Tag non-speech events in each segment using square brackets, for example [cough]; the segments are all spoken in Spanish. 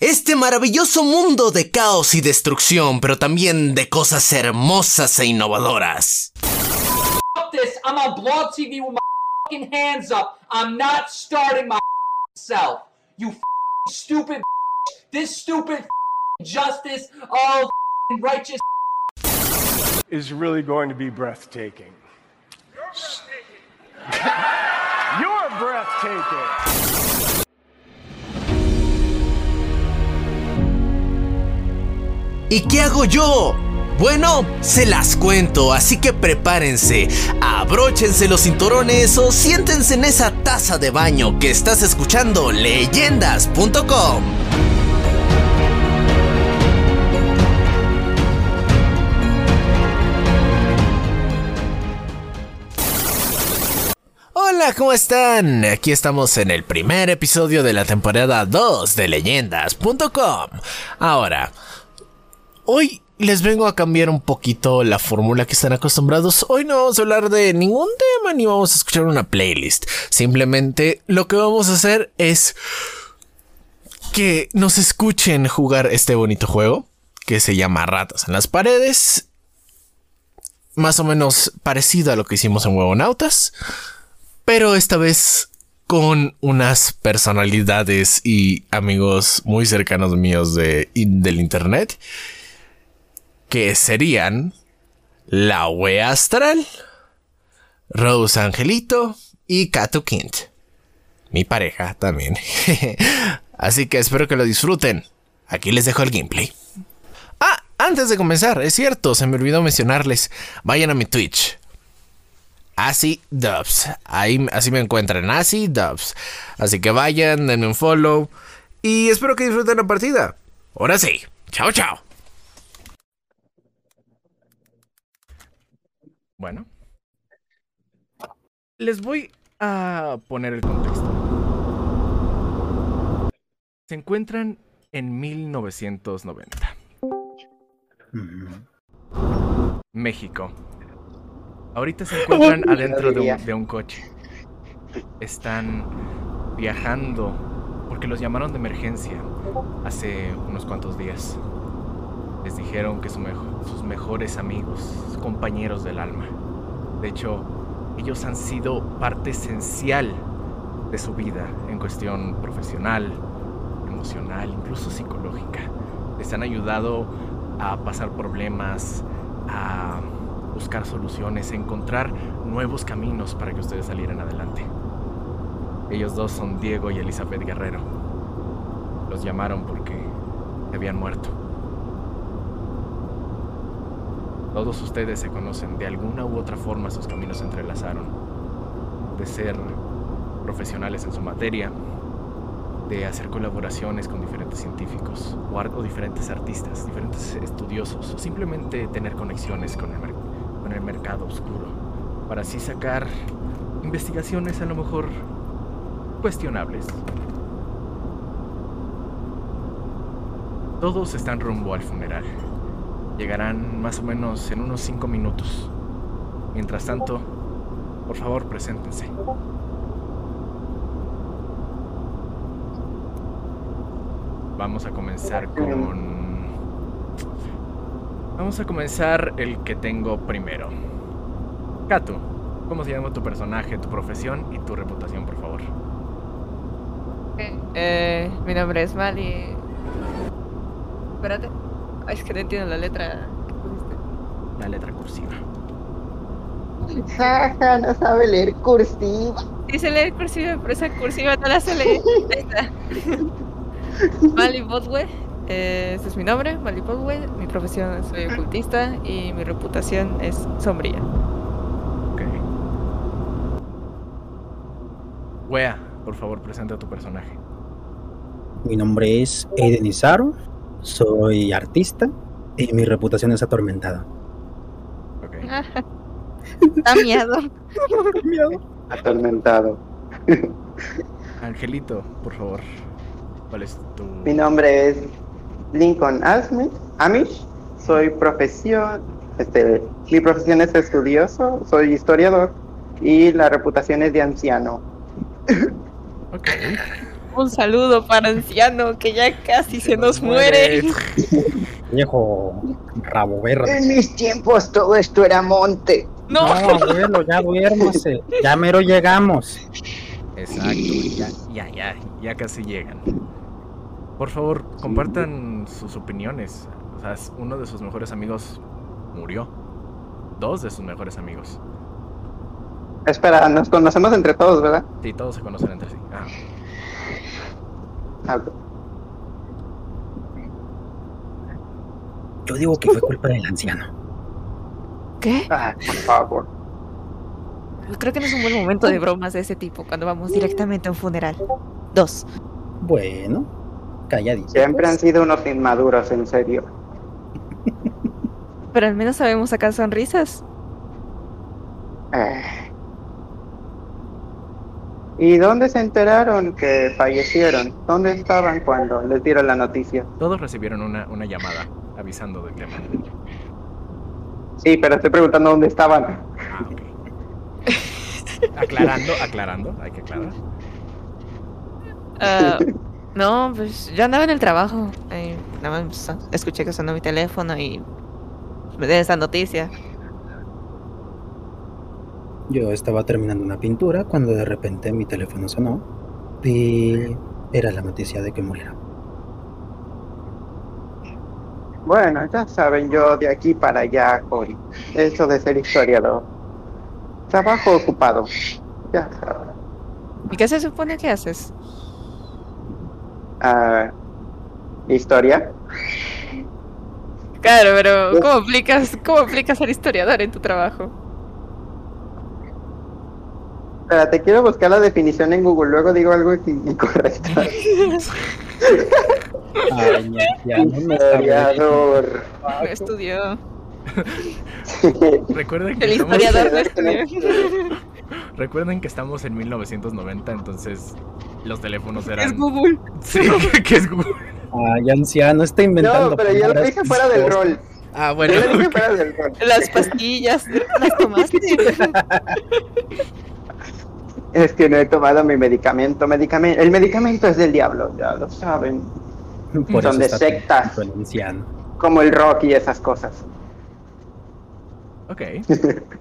Este maravilloso mundo de caos y destrucción, pero también de cosas hermosas e innovadoras. this. I'm on Blog TV with my fucking hands up. I'm not starting my self. You stupid. This stupid justice of righteous. [laughs] is really going to be breathtaking. You're breathtaking. [laughs] You're breathtaking. ¿Y qué hago yo? Bueno, se las cuento, así que prepárense, abróchense los cinturones o siéntense en esa taza de baño que estás escuchando leyendas.com. Hola, ¿cómo están? Aquí estamos en el primer episodio de la temporada 2 de leyendas.com. Ahora, Hoy les vengo a cambiar un poquito la fórmula que están acostumbrados. Hoy no vamos a hablar de ningún tema ni vamos a escuchar una playlist. Simplemente lo que vamos a hacer es que nos escuchen jugar este bonito juego que se llama Ratas en las Paredes. Más o menos parecido a lo que hicimos en Huevonautas. Pero esta vez con unas personalidades y amigos muy cercanos míos de, del internet que serían la wea astral, Rose Angelito y Kato Kint. Mi pareja también. [laughs] Así que espero que lo disfruten. Aquí les dejo el gameplay. Ah, antes de comenzar, es cierto, se me olvidó mencionarles. Vayan a mi Twitch. Así Dubs. Ahí así me encuentran. Así Dubs. Así que vayan, denme un follow. Y espero que disfruten la partida. Ahora sí. Chao, chao. Bueno. Les voy a poner el contexto. Se encuentran en 1990. México. Ahorita se encuentran [laughs] adentro de un, de un coche. Están viajando porque los llamaron de emergencia hace unos cuantos días. Les dijeron que sus mejores amigos, compañeros del alma. De hecho, ellos han sido parte esencial de su vida en cuestión profesional, emocional, incluso psicológica. Les han ayudado a pasar problemas, a buscar soluciones, a encontrar nuevos caminos para que ustedes salieran adelante. Ellos dos son Diego y Elizabeth Guerrero. Los llamaron porque habían muerto. Todos ustedes se conocen, de alguna u otra forma sus caminos se entrelazaron. De ser profesionales en su materia, de hacer colaboraciones con diferentes científicos o, o diferentes artistas, diferentes estudiosos, o simplemente tener conexiones con el, con el mercado oscuro, para así sacar investigaciones a lo mejor cuestionables. Todos están rumbo al funeral. Llegarán más o menos en unos 5 minutos. Mientras tanto, por favor, preséntense. Vamos a comenzar con... Vamos a comenzar el que tengo primero. Kato, ¿cómo se llama tu personaje, tu profesión y tu reputación, por favor? Eh, mi nombre es Mali. Espérate. Ay, es que no entiendo la letra que pusiste. La letra cursiva. Jaja, no sabe leer cursiva. Sí se lee cursiva, pero esa cursiva no la sé leer. [laughs] Mali Botwe. Eh, Este es mi nombre, Mali. Mi profesión soy ocultista y mi reputación es sombría. Ok. Wea, por favor, presenta a tu personaje. Mi nombre es Aiden Izaro, soy artista y mi reputación es atormentada. Ok. [laughs] Da [laughs] miedo. Atormentado. Angelito, por favor. ¿Cuál es tu. Mi nombre es Lincoln Asmith, Amish. Soy profesión, este, mi profesión es estudioso, soy historiador y la reputación es de anciano. Ok. Un saludo para anciano que ya casi se nos muere. [laughs] Viejo rabo verde. En mis tiempos todo esto era monte. No, No, abuelo, ya duérmase. Ya mero llegamos. Exacto, ya, ya, ya, ya casi llegan. Por favor, compartan sus opiniones. O sea, es- uno de sus mejores amigos murió. Dos de sus mejores amigos. Espera, nos conocemos entre todos, ¿verdad? Sí, todos se conocen entre sí. Ah, Yo digo que fue culpa del anciano. ¿qué? ah, por favor. Creo que no es un buen momento de bromas de ese tipo cuando vamos directamente a un funeral. Dos. Bueno, calladito. Siempre han sido unos inmaduros, en serio. Pero al menos sabemos sacar sonrisas. Eh. ¿Y dónde se enteraron que fallecieron? ¿Dónde estaban cuando les dieron la noticia? todos recibieron una, una llamada avisando del tema. Sí, pero estoy preguntando dónde estaban. Ah, aclarando, aclarando, hay que aclarar. Ah, no, pues yo andaba en el trabajo. eh, nada más escuché que sonó mi teléfono y me dieron esa noticia. Yo estaba terminando una pintura cuando de repente mi teléfono sonó y era la noticia de que muriera. Bueno, ya saben, yo de aquí para allá con eso de ser historiador. Trabajo ocupado. Ya saben. ¿Y qué se supone que haces? Ah, ¿Historia? Claro, pero ¿cómo aplicas, cómo aplicas ser historiador en tu trabajo? Espérate, quiero buscar la definición en Google, luego digo algo in- incorrecto. [laughs] Ay, ya, ya, no me está Historiador. No estudió. [laughs] Recuerden que, El estamos, historiador no estudió. [laughs] recuerden que estamos en 1990, entonces los teléfonos Es eran... Google. Sí, que es Google. Ay, anciano, está inventando. No, pero yo lo dije fuera del rol. Ah, Yo bueno. lo dije fuera del rol. Las pastillas, las tomaste. Es que no he tomado mi medicamento. medicamento. El medicamento es del diablo, ya lo saben. Por Son de sectas. Como el rock y esas cosas. Ok. [laughs]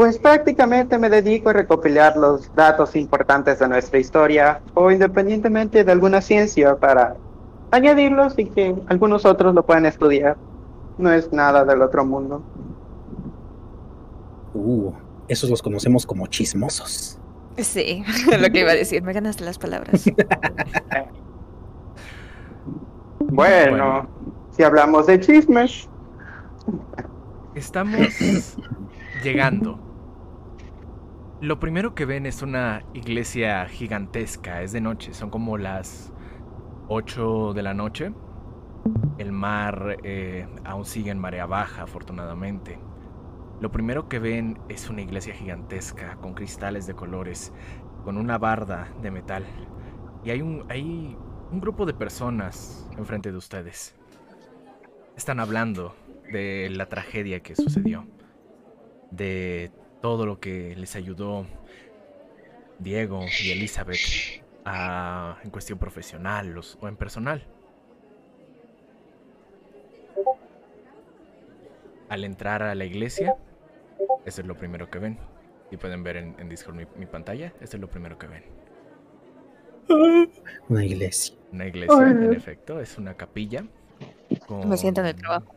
Pues prácticamente me dedico a recopilar los datos importantes de nuestra historia o independientemente de alguna ciencia para añadirlos y que algunos otros lo puedan estudiar. No es nada del otro mundo. Uh, esos los conocemos como chismosos. Sí, [laughs] lo que iba a decir, me ganaste las palabras. [laughs] Bueno, si hablamos de chismes, Estamos llegando. Lo primero que ven es una iglesia gigantesca. Es de noche, son como las 8 de la noche. El mar eh, aún sigue en marea baja, afortunadamente. Lo primero que ven es una iglesia gigantesca con cristales de colores, con una barda de metal. Y hay un, hay un grupo de personas enfrente de ustedes. Están hablando de la tragedia que sucedió, de todo lo que les ayudó Diego y Elizabeth en cuestión profesional o en personal. Al entrar a la iglesia, eso es lo primero que ven. Y pueden ver en, en Discord mi, mi pantalla, eso es lo primero que ven. Una iglesia. Una iglesia, en efecto, es una capilla. Me siento en el con- trabajo.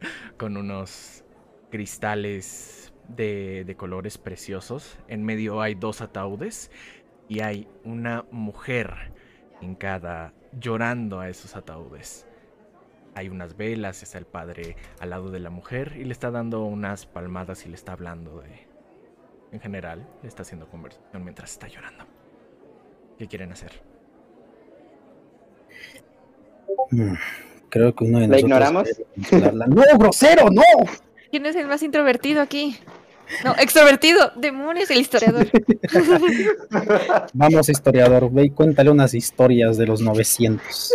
[laughs] Con unos cristales de, de colores preciosos. En medio hay dos ataúdes y hay una mujer hincada llorando a esos ataúdes. Hay unas velas, está el padre al lado de la mujer y le está dando unas palmadas y le está hablando de... En general, le está haciendo conversación mientras está llorando. ¿Qué quieren hacer? Mm, Creo que uno de ¿La nosotros. ignoramos? ¡No, grosero, no! ¿Quién es el más introvertido aquí? No, extrovertido. Demonios, el historiador. [laughs] Vamos, historiador, ve y cuéntale unas historias de los 900.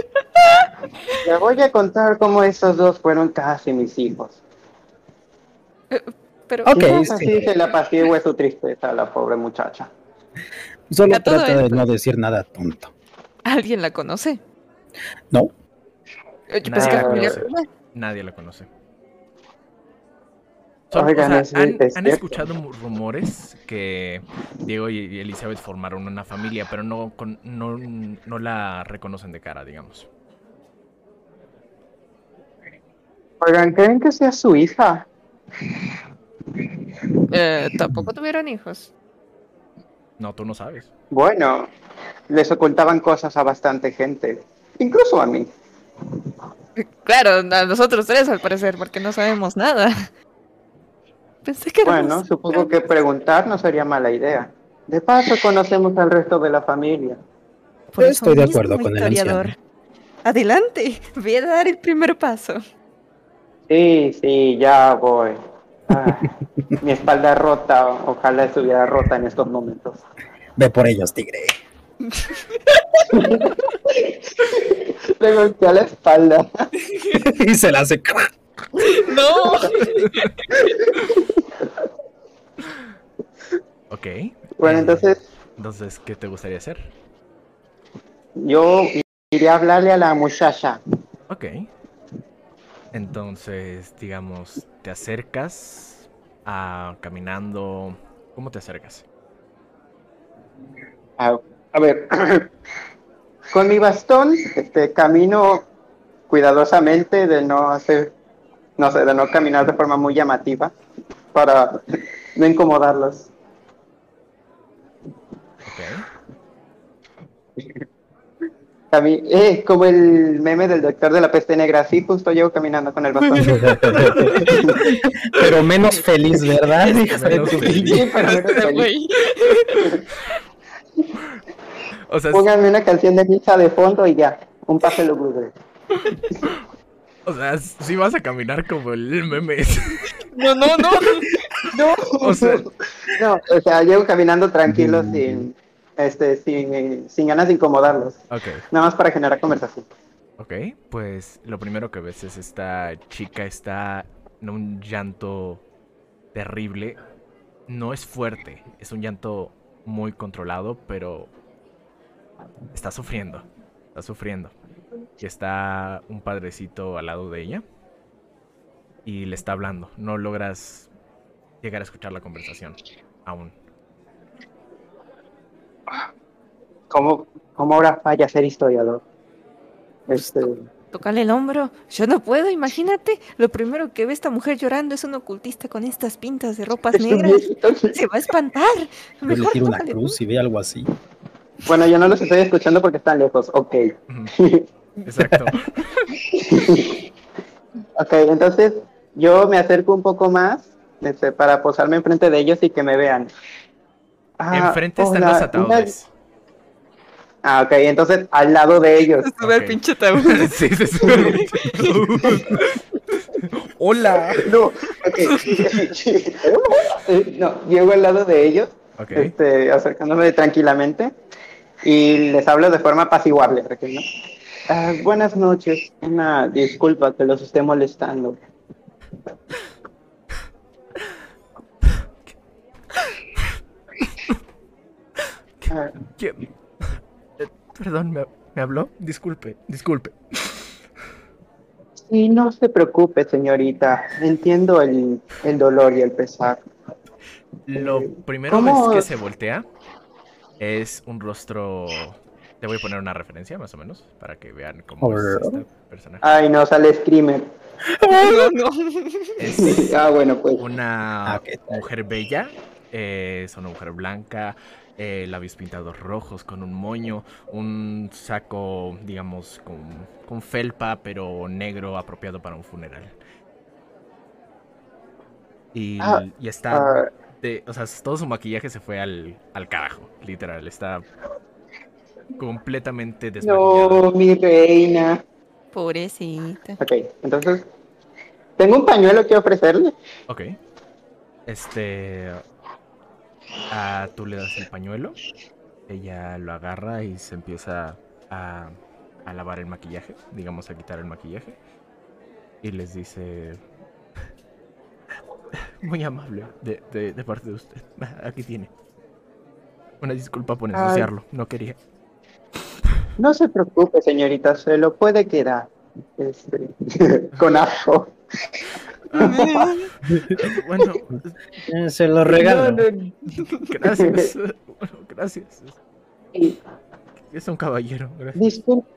Le voy a contar cómo esos dos fueron casi mis hijos. Pero Ok, Y sí. así se le apacigüe su tristeza a la pobre muchacha. Solo trata de no decir nada tonto. ¿alguien la conoce? No, Yo pensé que era Nah. familiar. Nadie la conoce. Son- Oigan, o sea, es- han, han escuchado rumores que Diego y y Elizabeth formaron una familia, pero no, con- no, no la reconocen de cara, digamos. Oigan, ¿creen que sea su hija? Eh, Tampoco tuvieron hijos. No, tú no sabes. Bueno, les ocultaban cosas a bastante gente, incluso a mí. Claro, a nosotros tres al parecer, porque no sabemos nada. Pensé que éramos- Bueno, supongo que preguntar no sería mala idea. De paso, conocemos al resto de la familia. Por eso Estoy de acuerdo con el anciano. Adelante, voy a dar el primer paso. Sí, sí, ya voy. [laughs] Mi espalda rota, ojalá estuviera rota en estos momentos. ve por ellos, tigre. [laughs] Le golpeé a la espalda. [laughs] y se la hace. No. Ok. Bueno, eh, entonces Entonces, ¿qué te gustaría hacer? yo iré a hablarle a la muchacha. Ok. Entonces, digamos, te acercas a caminando. ¿Cómo te acercas? A, a ver, [clears throat] con mi bastón este, camino cuidadosamente de no hacer, no sé, de no caminar de forma muy llamativa para [laughs] no incomodarlos. Ok. Cami- eh, como el meme del doctor de la peste negra, así justo llevo caminando con el bastón. [laughs] Pero menos feliz, ¿verdad? Hija de Menos tu feliz. pinche- Sí, pero menos feliz. Güey. O sea, Pónganme una canción de misa de fondo y ya, un pase lúgubre. o sea, sí vas a caminar como el meme. No, no, no. No, O sea- no, o sea, llevo caminando tranquilo sin, este, sin, sin ganas de incomodarlos. ok. Nada más para generar conversación. Ok, pues lo primero que ves es esta chica está en un llanto terrible. No es fuerte, es un llanto muy controlado, pero está sufriendo, está sufriendo. Y está un padrecito al lado de ella y le está hablando. No logras llegar a escuchar la conversación aún. ¿Cómo, cómo ahora falla ser historiador? Este, Tócale el hombro. Yo no puedo, imagínate. Lo primero que ve esta mujer llorando es un ocultista con estas pintas de ropas negras. Se va a espantar. Yo le Mejor tiro una cruz y ve algo así. Bueno, yo no los estoy escuchando porque están lejos. Ok. Exacto. [laughs] ok, entonces yo me acerco un poco más este, para posarme enfrente de ellos y que me vean. Ah, Enfrente están hola, los ataúdes. Ah, ok, entonces al lado de ellos. Se sube al Ok. pinche ataúd. [laughs] sí, se sube al [laughs] pinche ataúd. Hola. No, ok. [laughs] No, llego al lado de ellos, Ok. este, acercándome tranquilamente y les hablo de forma apaciguable. ¿ok, no? Ah, buenas noches, una disculpa que los esté molestando. ¿Quién? [laughs] Eh, Perdón, ¿me, me habló? Disculpe, disculpe. sí, no se preocupe, señorita. Entiendo el, el dolor y el pesar. Lo primero ¿Cómo? ves que se voltea es un rostro. Te voy a poner una referencia más o menos para que vean cómo es Alright. este personaje. Ay, no, sale Screamer. No, [laughs] no. Es [laughs] Ah, bueno, pues. una Ah, mujer bella, eh, es una mujer blanca, eh, labios pintados rojos con un moño, un saco, digamos, con, con felpa, pero negro apropiado para un funeral. Y, Ah, y está, Ah, de- o sea, todo su maquillaje se fue al, al carajo, literal, está completamente desmaquillado. no, mi reina. Pobrecita. Ok, entonces, tengo un pañuelo que ofrecerle. Ok. Este. Ah, tú le das el pañuelo. Ella lo agarra y se empieza a, a lavar el maquillaje. Digamos, a quitar el maquillaje. Y les dice. [laughs] Muy amable de, de- de parte de usted. [laughs] Aquí tiene. Una disculpa por Ay. ensuciarlo. No quería. No se preocupe, señorita, se lo puede quedar. Este, [laughs] con ajo. [laughs] Bueno, Eh, Se lo regalo. No, no, gracias. Bueno, gracias. Es un caballero. Gracias. Disculpe.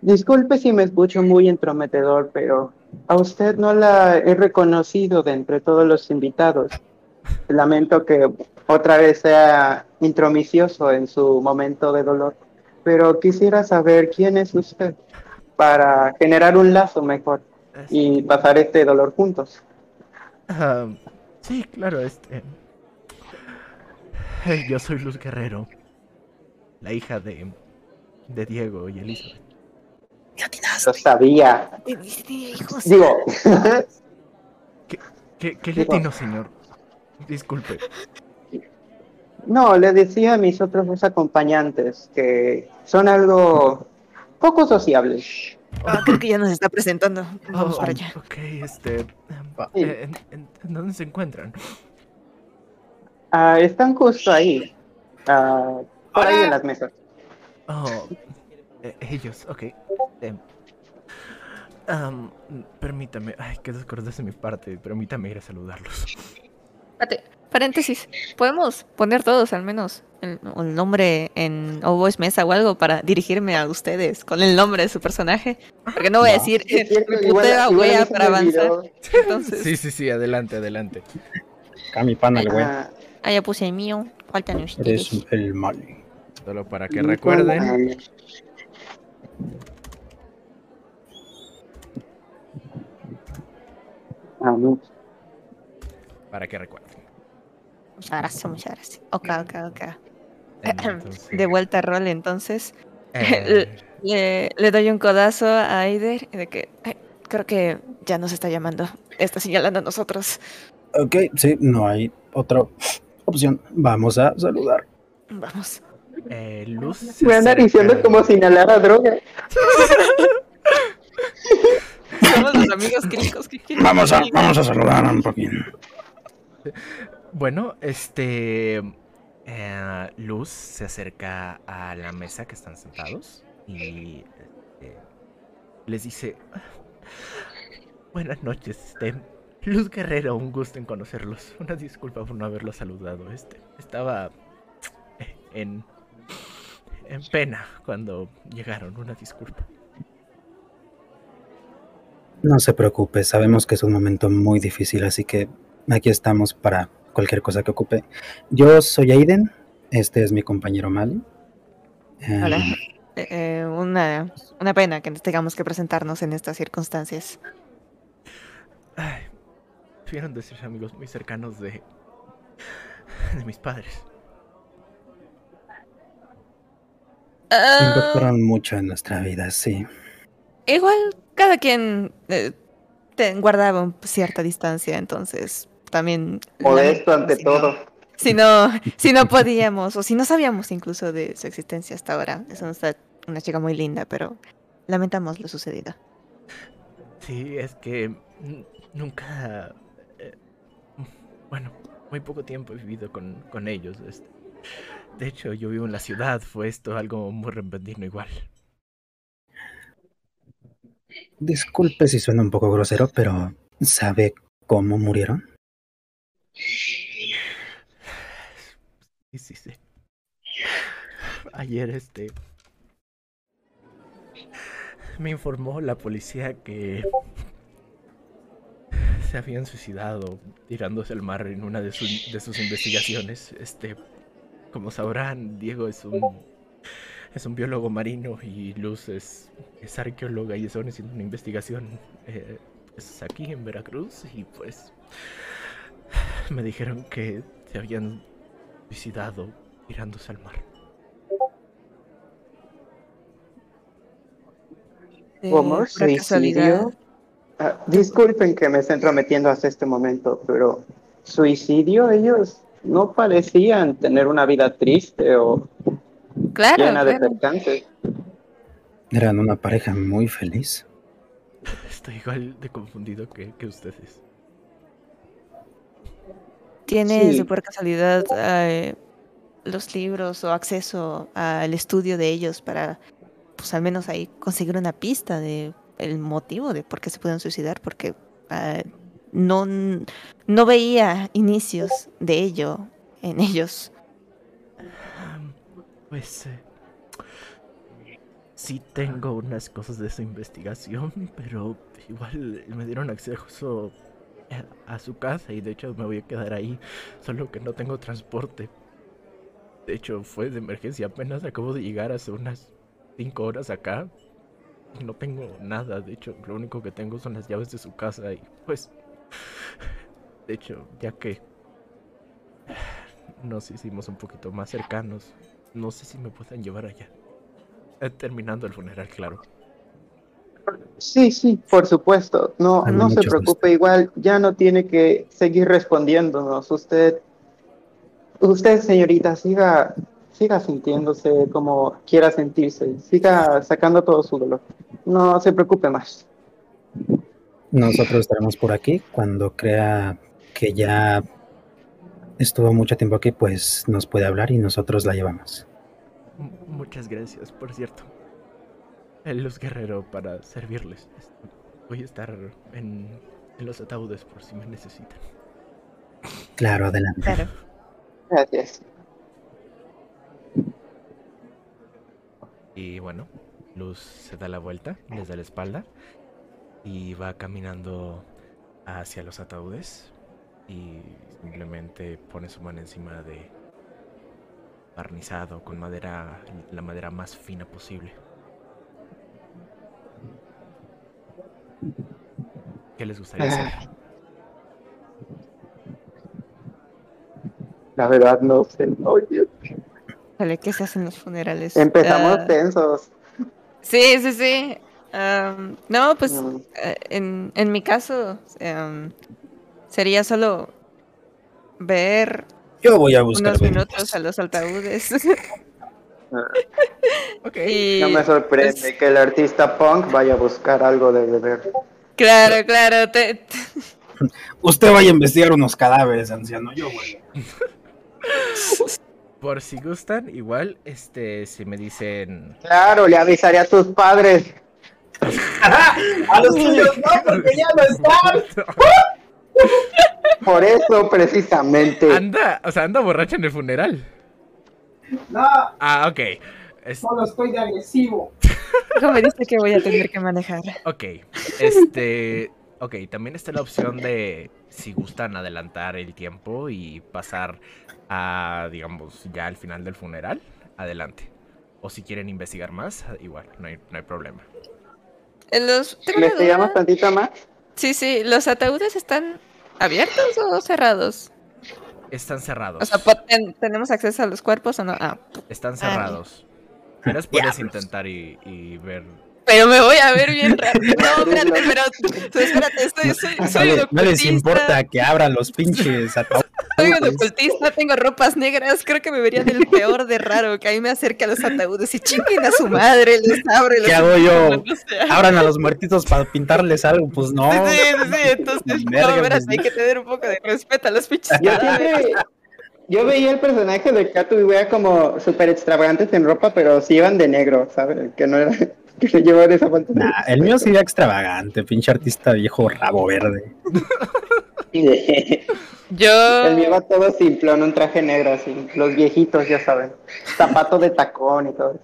Disculpe si me escucho muy entrometedor, pero a usted no la he reconocido de entre todos los invitados. Lamento que otra vez sea intromisioso en su momento de dolor, pero quisiera saber quién es usted para generar un lazo mejor y pasar este dolor juntos. Sí, claro, este. Yo soy Luz Guerrero, la hija de, de Diego y Elizabeth. Lo sabía. Digo, [laughs] ¿Qué, qué le atino, señor? Disculpe. No, le decía a mis otros dos acompañantes que son algo poco sociables. Ah, creo que ya nos está presentando. Vamos Oh, para allá. Ok, este. eh, eh, ¿en, en- dónde se encuentran? Ah, están justo ahí, ah, por ahí en las mesas. Oh, eh, ellos, ok. em, am, permítame, ay, qué descortés de mi parte. Permítame ir a saludarlos. Espérate, paréntesis. ¿Podemos poner todos al menos el, el nombre en o voice mesa o algo para dirigirme a ustedes con el nombre de su personaje? Porque no voy a decir Es cierto, mi igual- putera igual a mí wea para avanzar. Entonces, Sí, sí, sí, adelante, adelante. Acá mi pana, el güey. Ah, ah, ya puse el mío. Faltan ustedes. Eres el mal. Solo para que recuerden. Ah, no. Para que recuerden. Muchas gracias, muchas gracias. Ok, ok, ok. Entonces, [clears throat] De vuelta a rol, entonces. eh, [laughs] Le, le doy un codazo a Aider de que "Ay, creo que ya nos está llamando. Está señalando a nosotros. Ok, sí, no hay otra opción. Vamos a saludar. Vamos. eh, Luz se Me anda acerca- diciendo como si inhalara droga. [laughs] Somos los amigos críticos que quieren. Vamos a, vamos a saludar un poquito. [laughs] Bueno, este. eh, Luz se acerca a la mesa que están sentados y este, les dice: Buenas noches, este. Luz Guerrero, un gusto en conocerlos. Una disculpa por no haberlos saludado. Este, estaba en, en pena cuando llegaron. Una disculpa. No se preocupe, sabemos que es un momento muy difícil, así que aquí estamos para cualquier cosa que ocupe. Yo soy Aiden, este es mi compañero Mali. Em, Hola. Eh, eh, una, una pena que tengamos que presentarnos en estas circunstancias. Ay, tuvieron de ser amigos muy cercanos de. de mis padres. Impactaron mucho en nuestra vida, sí. igual, cada quien eh, te- guardaba cierta distancia, entonces también... Modesto ante si no- todo. Si no, si no podíamos, o si no sabíamos incluso de su existencia hasta ahora. Es una, una chica muy linda, pero lamentamos lo sucedido. Sí, es que nunca... eh, bueno, muy poco tiempo he vivido con, con ellos. este. De hecho, yo vivo en la ciudad, fue esto algo muy repentino igual. Disculpe si suena un poco grosero, pero ¿sabe cómo murieron? Sí, sí, sí. Ayer, este... Me informó la policía que... Se habían suicidado tirándose al mar en una de, sus- de sus investigaciones. Este... como sabrán, Diego es un es un biólogo marino y Luz es, es arqueóloga y están haciendo una investigación eh, pues, aquí en Veracruz y pues me dijeron que se habían suicidado tirándose al mar. Eh, ¿Cómo? ¿Suicidio? Ah, disculpen que me estén entrometiendo hasta este momento, pero ¿suicidio? Ellos no parecían tener una vida triste o Claro, llena de claro. percances. Eran una pareja muy feliz. [laughs] Estoy igual de confundido que, que ustedes. ¿Tienes Sí. de por casualidad eh, los libros o acceso al estudio de ellos para, pues al menos ahí conseguir una pista de el motivo de por qué se pueden suicidar? Porque ah, no, no veía inicios de ello en ellos. Pues eh, sí tengo unas cosas de esa investigación, [laughs] pero igual me dieron acceso a, su casa y de hecho me voy a quedar ahí, solo que no tengo transporte. De hecho fue de emergencia, apenas acabo de llegar hace unas 5 horas acá y no tengo nada, de hecho lo único que tengo son las llaves de su casa y pues de hecho ya que nos hicimos un poquito más cercanos, no sé si me puedan llevar allá. Eh, Terminando el funeral, claro. Sí, sí, por supuesto. No, no se preocupe, igual ya no tiene que seguir respondiéndonos. Usted, usted, señorita, siga, siga sintiéndose como quiera sentirse. Siga sacando todo su dolor. No se preocupe más. Nosotros estaremos por aquí cuando crea que ya estuvo mucho tiempo aquí, pues nos puede hablar y nosotros la llevamos. M- muchas gracias, por cierto. El Luz Guerrero para servirles. Voy a estar en, en los ataúdes por si me necesitan. Claro, adelante. Claro. Gracias. Y bueno, Luz se da la vuelta, les da la espalda y va caminando hacia los ataúdes y simplemente pone su mano encima de barnizado con madera, la madera más fina posible. ¿Qué les gustaría hacer? La verdad no sé. Oye, Vale, ¿qué se hacen los funerales? empezamos Ah, tensos. Sí, sí, sí. Am, no, pues Mm. eh, en, en mi caso em, sería solo ver Yo voy a buscar unos minutos a los ataúdes. [laughs] Ok. y, No me sorprende pues, que el artista punk vaya a buscar algo de beber. Claro, claro. te- te- Usted vaya a investigar unos cadáveres, anciano. Yo voy. Por si gustan, igual, este, si me dicen... Claro, le avisaré a tus padres. [laughs] A los tuyos no, porque ya no están. [laughs] Por eso, precisamente. Anda, o sea, anda borracha en el funeral. No, Ah, ok. Es- solo estoy de agresivo. Hijo, me dice que voy a tener que manejar. ok. Este. Ok, también está la opción de si gustan adelantar el tiempo y pasar a, digamos, ya al final del funeral, adelante. O si quieren investigar más, igual, no hay, no hay problema. Los, ¿Investigamos tantito más? Sí, sí. ¿Los ataúdes están abiertos o cerrados? Están cerrados. O sea, ¿tenemos acceso a los cuerpos o no? Ah, Están Ah, cerrados. Pero puedes intentar y, y ver. pero me voy a ver bien raro. [laughs] No, espérate, pero tú espérate, estoy, soy, soy No, un les- no les importa que abran los pinches ataúdes. Soy un ocultista, tengo ropas negras, creo que me vería del peor de raro, que ahí me acerque a los ataúdes y chinguen a su madre, los abre, los ¿Qué hago yo? no sé. Abran a los muertitos para pintarles algo, pues no. Sí, sí, sí, entonces, no, pues, hay que tener un poco de respeto a los pinches Yo cadáveres. siempre. Yo veía el personaje de Kato y wea como súper extravagantes en ropa, pero sí iban de negro, ¿sabes? Que no era. [laughs] Que no llevaban esa falta. Nah, el mío sería extravagante, pinche artista viejo rabo verde. [laughs] Yo, El mío va todo simplón, un traje negro así. Los viejitos, ya saben. Zapato de tacón y todo.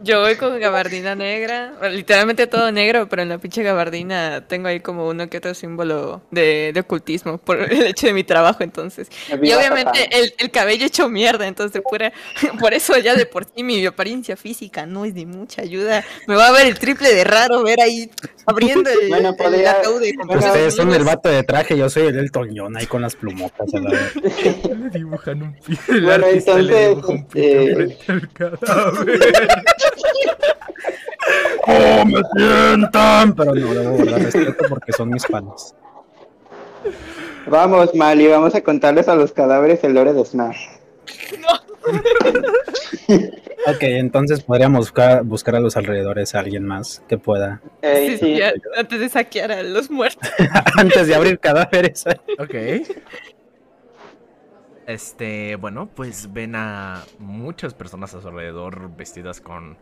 Yo voy con gabardina negra, literalmente todo negro, pero en la pinche gabardina tengo ahí como uno que otro símbolo de, de ocultismo por el hecho de mi trabajo, entonces. Y obviamente el, el cabello hecho mierda, entonces pura- [laughs] por eso ya de por sí mi apariencia física no es de mucha ayuda. Me va a ver el triple de raro ver ahí abriendo el, Bueno, el podría- ataúd de bueno, Ustedes son el vato de traje, yo soy el del toñón ahí con las plumotas. A la vez. [laughs] Le dibujan un pie. El Bueno, artista le entonces, dibuja un pie eh, frente al cadáver. [laughs] ¡Oh, me sientan! Pero no, debo guardar respeto porque son mis panas. Vamos, Mali, vamos a contarles a los cadáveres el lore de Smash. Ok, entonces podríamos buscar, buscar a los alrededores a alguien más que pueda. Eh, Sí, sí, antes de saquear a los muertos. [laughs] Antes de abrir cadáveres. Ok. Este, bueno, pues ven a muchas personas a su alrededor vestidas con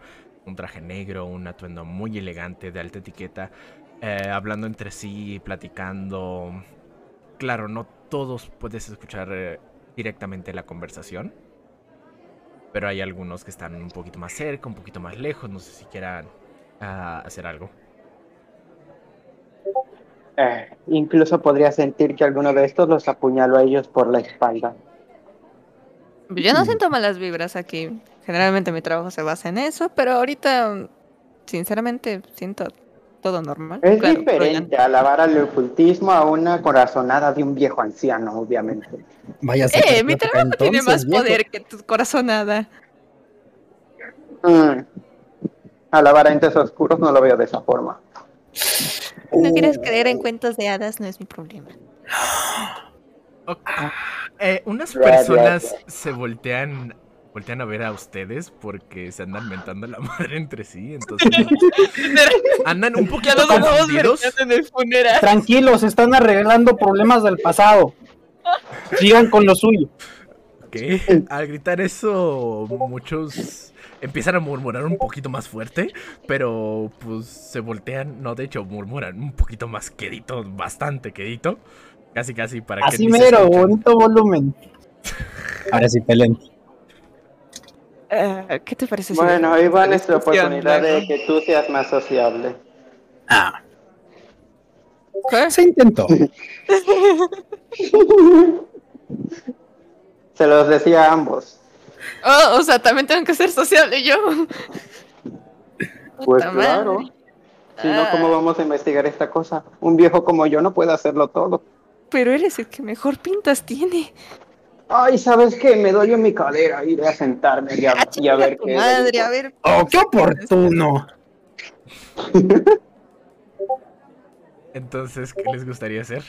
un traje negro, un atuendo muy elegante de alta etiqueta, eh, hablando entre sí, platicando. Claro, no todos puedes escuchar eh, directamente la conversación, pero hay algunos que están un poquito más cerca, un poquito más lejos, no sé si quieran ah, hacer algo. Eh, incluso podría sentir que alguno de estos los apuñaló a ellos por la espalda. Yo no siento malas vibras aquí. Generalmente mi trabajo se basa en eso, pero ahorita, sinceramente, siento todo normal. Es Claro, diferente alabar al ocultismo a una corazonada de un viejo anciano, obviamente. Vaya Eh, mi trabajo tiene más viejo. poder que tu corazonada. Mm. Alabar a entes oscuros no lo veo de esa forma. Si no quieres creer en cuentos de hadas, no es mi problema. [gasps] [gasps] [gasps] Ok. Eh, unas personas se voltean voltean a ver a ustedes porque se andan mentando la [laughs] madre entre sí, entonces [laughs] andan un poquito vamos confundidos. verdeando en el funeral. Tranquilos, están arreglando problemas del pasado. Sigan con lo suyo. Ok, Al gritar eso, muchos empiezan a murmurar un poquito más fuerte, pero pues se voltean, no, de hecho murmuran un poquito más quedito, bastante quedito, casi casi para que Así mero, bonito volumen. Ahora sí, peleen. Eh, ¿Qué te parece? Bueno, ahí va nuestra oportunidad de que tú seas más sociable. Ah, ¿Qué? se intentó. [laughs] Se los decía a ambos. Oh, o sea, también tengo que ser sociable yo. Pues claro. Si no, ¿cómo Ah, vamos a investigar esta cosa? Un viejo como yo no puede hacerlo todo. Pero eres el que mejor pintas tiene. Ay, ¿sabes qué? Me doy en mi cadera. Iré a sentarme y a, Ah, y a ver tu qué. madre, a ver. ¡Oh, qué oportuno! [laughs] Entonces, ¿qué les gustaría hacer?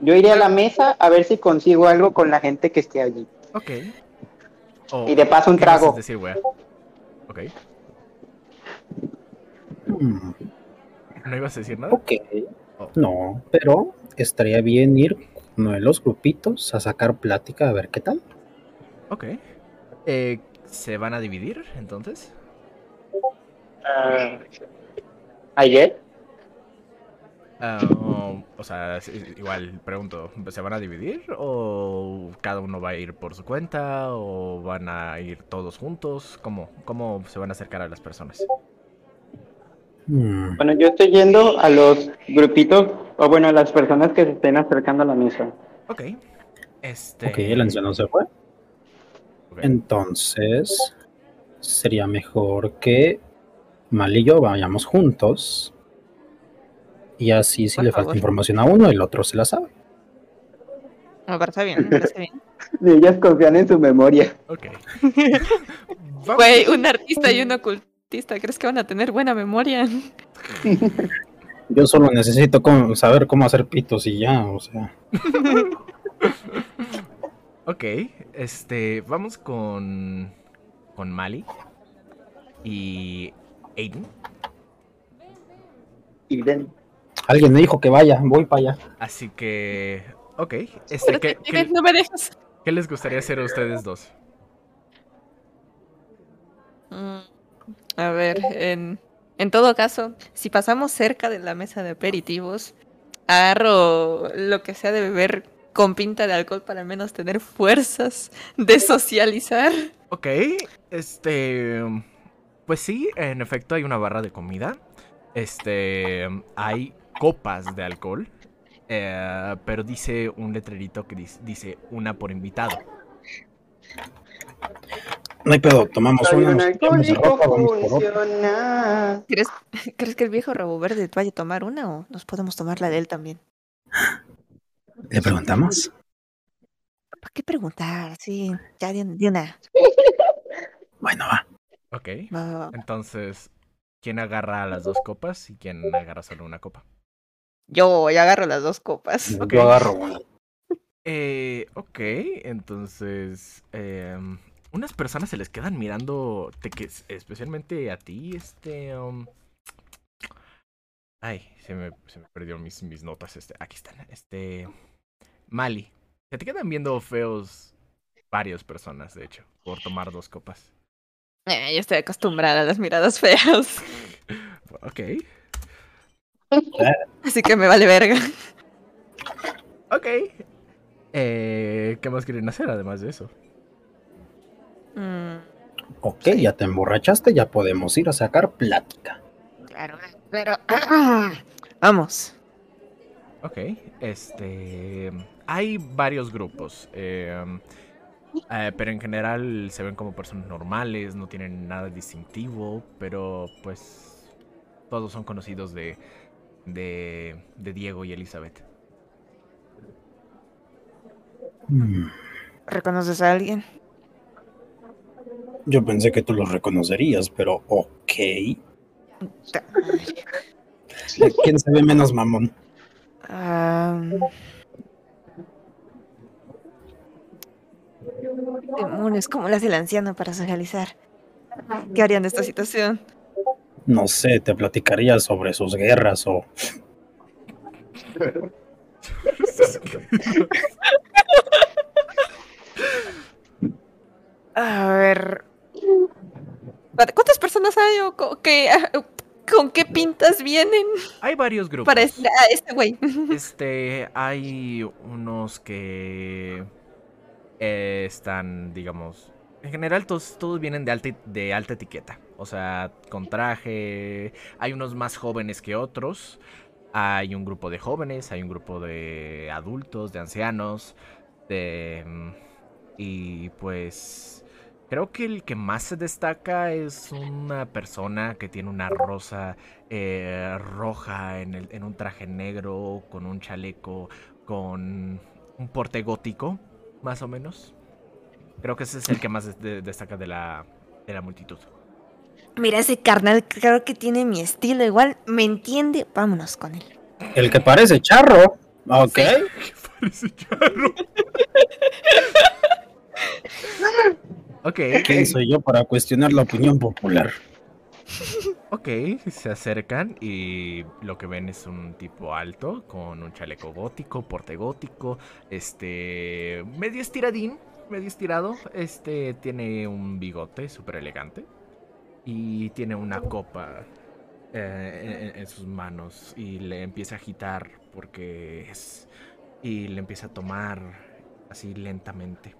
Yo iré a la mesa a ver si consigo algo con la gente que esté allí. Ok. Y de paso un ¿qué vas a trago. decir, wea? Ok. Hmm, ¿No ibas a decir nada? ok. No, pero estaría bien ir uno de los grupitos a sacar plática a ver qué tal. Ok. Eh, ¿Se van a dividir entonces? Ah, ¿Ayer? Ah, o- sea, igual pregunto, ¿se van a dividir o cada uno va a ir por su cuenta o van a ir todos juntos? ¿Cómo, cómo se van a acercar a las personas? Hmm, Bueno, yo estoy yendo a los grupitos, o bueno, a las personas que se estén acercando a la mesa. Ok. Este. Ok, el anciano se fue. Entonces, sería mejor que Mal y yo vayamos juntos. Y así, si Por le favor. falta información a uno, el otro se la sabe. Me parece bien, me parece bien. Y [laughs] ellas confían en su memoria. Ok. [laughs] Güey, un artista y un ¿crees que van a tener buena memoria? [laughs] Yo solo necesito cómo- saber cómo hacer pitos y ya, o sea. [laughs] Ok, este, vamos con con Mali y Aiden. Y ven. Alguien me dijo que vaya, voy para allá. Así que, ok, este, ¿qué, no me dejas. qué les gustaría hacer a ustedes dos? Mm, A ver, en, todo caso, si pasamos cerca de la mesa de aperitivos, agarro lo que sea de beber con pinta de alcohol para al menos tener fuerzas de socializar. Ok, este, pues sí, en efecto hay una barra de comida. Este, hay copas de alcohol. eh, pero dice un letrerito que dis- dice una por invitado. No hay pedo, tomamos Soy una, nos ropa, vamos. ¿Crees, [laughs] ¿Crees que el viejo rabo verde vaya a tomar una o nos podemos tomar la de él también? ¿Le preguntamos? ¿Para qué preguntar? Sí, ya de, de una. Bueno, va. Ok. Va, va, va. Entonces, ¿quién agarra las dos copas y quién agarra solo una copa? Yo ya agarro las dos copas. Ok. Yo agarro una. Eh, ok, entonces, em, unas personas se les quedan mirando, te que, especialmente a ti, este, um, ay, se me, se me perdieron mis, mis notas, este, aquí están, este, Mali, se te quedan viendo feos varias personas, de hecho, por tomar dos copas. Eh, yo estoy acostumbrada a las miradas feas. [laughs] Ok, [laughs] Así que me vale verga. ok. Eh, ¿qué más quieren hacer además de eso? Mm, Ok, ya te emborrachaste, ya podemos ir a sacar plática. claro, pero. [clears throat] Vamos. Ok, este. Hay varios grupos. eh, eh, pero en general se ven como personas normales, no tienen nada distintivo, pero pues. Todos son conocidos de. de. de Diego y Elizabeth. Hmm, ¿Reconoces a alguien? Yo pensé que tú los reconocerías, pero ok. ¿Quién se ve menos mamón? Am. Demonios, ¿cómo le hace el anciano para socializar? ¿Qué harían de esta situación? No sé, te platicaría sobre sus guerras o... A ver. ¿Cuántas personas hay o qué, [laughs] con qué pintas vienen Hay varios grupos. para este, a este güey? [laughs] Este, hay unos que eh, están, digamos, en general todos, todos vienen de alta, de alta etiqueta, o sea, con traje, hay unos más jóvenes que otros, hay un grupo de jóvenes, hay un grupo de adultos, de ancianos, de... Y pues... Creo que el que más se destaca es una persona que tiene una rosa eh, roja en, el- en un traje negro, con un chaleco, con un porte gótico, más o menos. Creo que ese es el que más de- de- destaca de la, de la multitud. Mira, ese carnal creo que tiene mi estilo. Igual me entiende. Vámonos con él. El que parece charro. Ok. [laughs] Parece charro. [laughs] ok, ¿Quién soy yo para cuestionar la opinión popular? ok, se acercan y lo que ven es un tipo alto con un chaleco gótico, porte gótico, este, medio estiradín, medio estirado, este, tiene un bigote súper elegante y tiene una copa eh, en, en sus manos y le empieza a agitar porque es y le empieza a tomar así lentamente.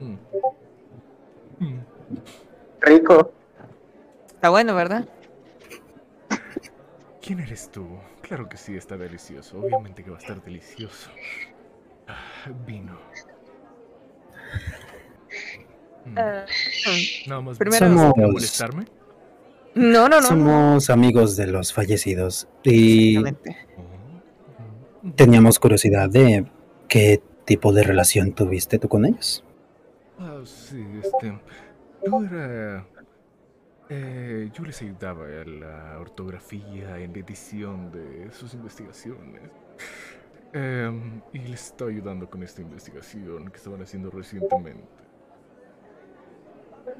Mm. Mm. Rico. Está bueno, ¿verdad? ¿Quién eres tú? Claro que sí, está delicioso. Obviamente que va a estar delicioso. Ah, vino. Mm. Nada más primero- vino a Somos- molestarme. No, no, no. no. Somos amigos de los fallecidos y. Oh. teníamos curiosidad de qué tipo de relación tuviste tú con ellos. Sí, este. Yo era. eh, yo les ayudaba en la ortografía, en la edición de sus investigaciones. Em, y les estaba ayudando con esta investigación que estaban haciendo recientemente.